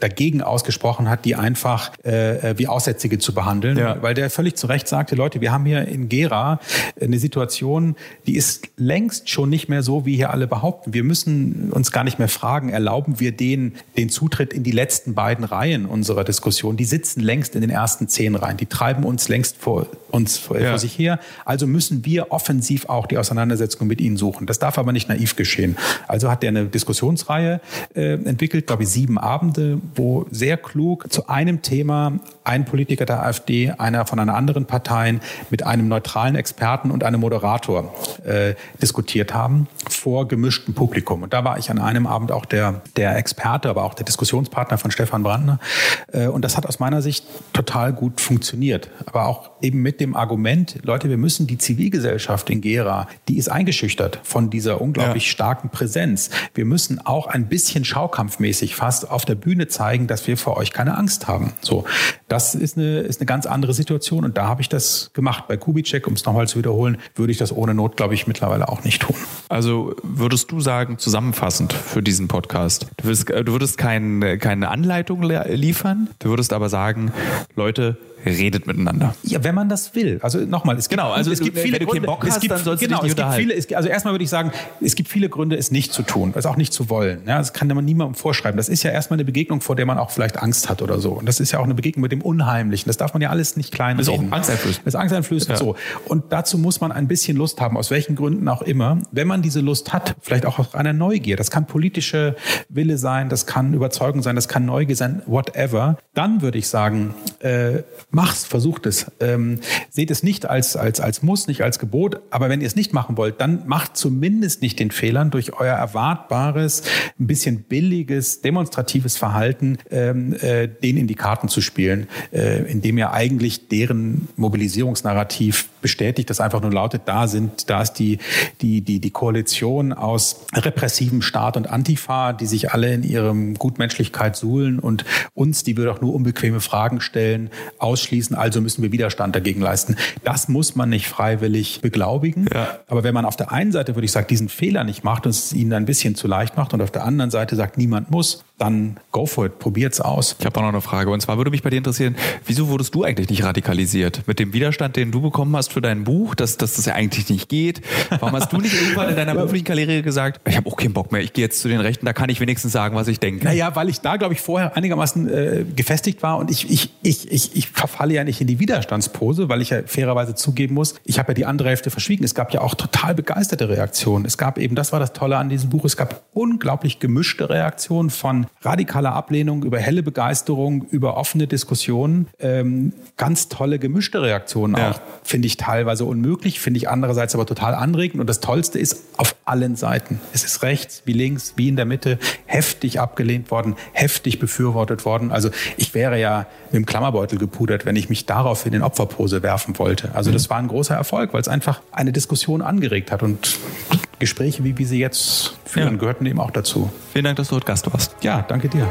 dagegen ausgesprochen hat, die einfach äh, äh, wie Aussätzige zu behandeln, ja. weil der völlig zu Recht sagte, Leute, wir haben hier in Gera eine Situation, die ist längst schon nicht mehr so, wie hier alle behaupten. Wir müssen uns gar nicht mehr fragen, erlauben wir denen den Zutritt in die letzten beiden Reihen unserer Diskussion Generation, die sitzen längst in den ersten zehn rein. Die treiben uns längst vor uns vor, ja. vor sich her. Also müssen wir offensiv auch die Auseinandersetzung mit ihnen suchen. Das darf aber nicht naiv geschehen. Also hat er eine Diskussionsreihe äh, entwickelt, glaube ich, sieben Abende, wo sehr klug zu einem Thema ein Politiker der AfD, einer von einer anderen Partei mit einem neutralen Experten und einem Moderator äh, diskutiert haben vor gemischtem Publikum. Und da war ich an einem Abend auch der, der Experte, aber auch der Diskussionspartner von Stefan Brandner. Äh, und das hat aus meiner Sicht total gut funktioniert. Aber auch eben mit dem Argument, Leute, wir müssen die Zivilgesellschaft in Gera, die ist eingeschüchtert von dieser unglaublich ja. starken Präsenz. Wir müssen auch ein bisschen schaukampfmäßig fast auf der Bühne zeigen, dass wir vor euch keine Angst haben. So, das ist eine, ist eine ganz andere Situation und da habe ich das gemacht. Bei Kubitschek, um es nochmal zu wiederholen, würde ich das ohne Not, glaube ich, mittlerweile auch nicht tun. Also würdest du sagen, zusammenfassend für diesen Podcast, du würdest, du würdest kein, keine Anleitung liefern, du würdest aber sagen, Leute, redet miteinander. Ja, wenn man das will. Also nochmal, es gibt, genau, also es gibt viele wenn du Gründe. Bock hast, es gibt, dann sollst genau, du dich es gibt viele, Also erstmal würde ich sagen, es gibt viele Gründe, es nicht zu tun, es auch nicht zu wollen. Ja, das kann man niemandem vorschreiben. Das ist ja erstmal eine Begegnung, vor der man auch vielleicht Angst hat oder so. Und das ist ja auch eine Begegnung mit dem Unheimlichen. Das darf man ja alles nicht klein das. Ist auch angsteinflößend. Das ist angsteinflößend, ja. so. Und dazu muss man ein bisschen Lust haben, aus welchen Gründen auch immer. Wenn man diese Lust hat, vielleicht auch aus einer Neugier, das kann politische Wille sein, das kann Überzeugung sein, das kann Neugier sein, whatever, dann würde ich sagen, äh, mach's, versucht es. Ähm, seht es nicht als, als, als Muss, nicht als Gebot, aber wenn ihr es nicht machen wollt, dann macht zumindest nicht den Fehlern durch euer erwartbares, ein bisschen billiges, demonstratives Verhalten, ähm, äh, denen in die Karten zu spielen, äh, indem ihr eigentlich deren Mobilisierungsnarrativ bestätigt, das einfach nur lautet, da sind, da ist die, die, die, die Koalition aus repressivem Staat und Antifa, die sich alle in ihrem Gutmenschlichkeit suhlen und uns, die wir doch nur unbequeme Fragen stellen, ausschließen, also müssen wir Widerstand dagegen leisten. Das muss man nicht freiwillig beglaubigen. Ja. Aber wenn man auf der einen Seite, würde ich sagen, diesen Fehler nicht macht und es ihnen ein bisschen zu leicht macht und auf der anderen Seite sagt, niemand muss, dann go for it, probiert's aus. Ich habe auch noch eine Frage und zwar würde mich bei dir interessieren, wieso wurdest du eigentlich nicht radikalisiert? Mit dem Widerstand, den du bekommen hast für dein Buch, dass, dass das ja eigentlich nicht geht. Warum hast du nicht irgendwann in deiner beruflichen Karriere gesagt, ich habe auch keinen Bock mehr, ich gehe jetzt zu den Rechten, da kann ich wenigstens sagen, was ich denke? Naja, weil ich da, glaube ich, vorher einigermaßen äh, gefestigt war und ich, ich, ich, ich, ich verfalle ja nicht in die Widerstandspose, weil ich ja fairerweise zugeben muss, ich habe ja die andere Hälfte verschwiegen. Es gab ja auch total begeisterte Reaktionen. Es gab eben, das war das Tolle an diesem Buch, es gab unglaublich gemischte Reaktionen von radikaler Ablehnung über helle Begeisterung, über offene Diskussionen. Ähm, ganz tolle gemischte Reaktionen ja. auch, finde ich teilweise unmöglich, finde ich andererseits aber total anregend. Und das Tollste ist auf allen Seiten. Es ist rechts wie links, wie in der Mitte, heftig abgelehnt worden, heftig befürwortet worden. Also ich wäre ja mit dem Klammerbeutel gepudert, wenn ich mich darauf in den Opferpose werfen wollte. Also das war ein großer Erfolg, weil es einfach eine Diskussion angeregt hat. Und Gespräche, wie wir sie jetzt führen, ja. gehörten eben auch dazu. Vielen Dank, dass du heute Gast warst. Ja, danke dir.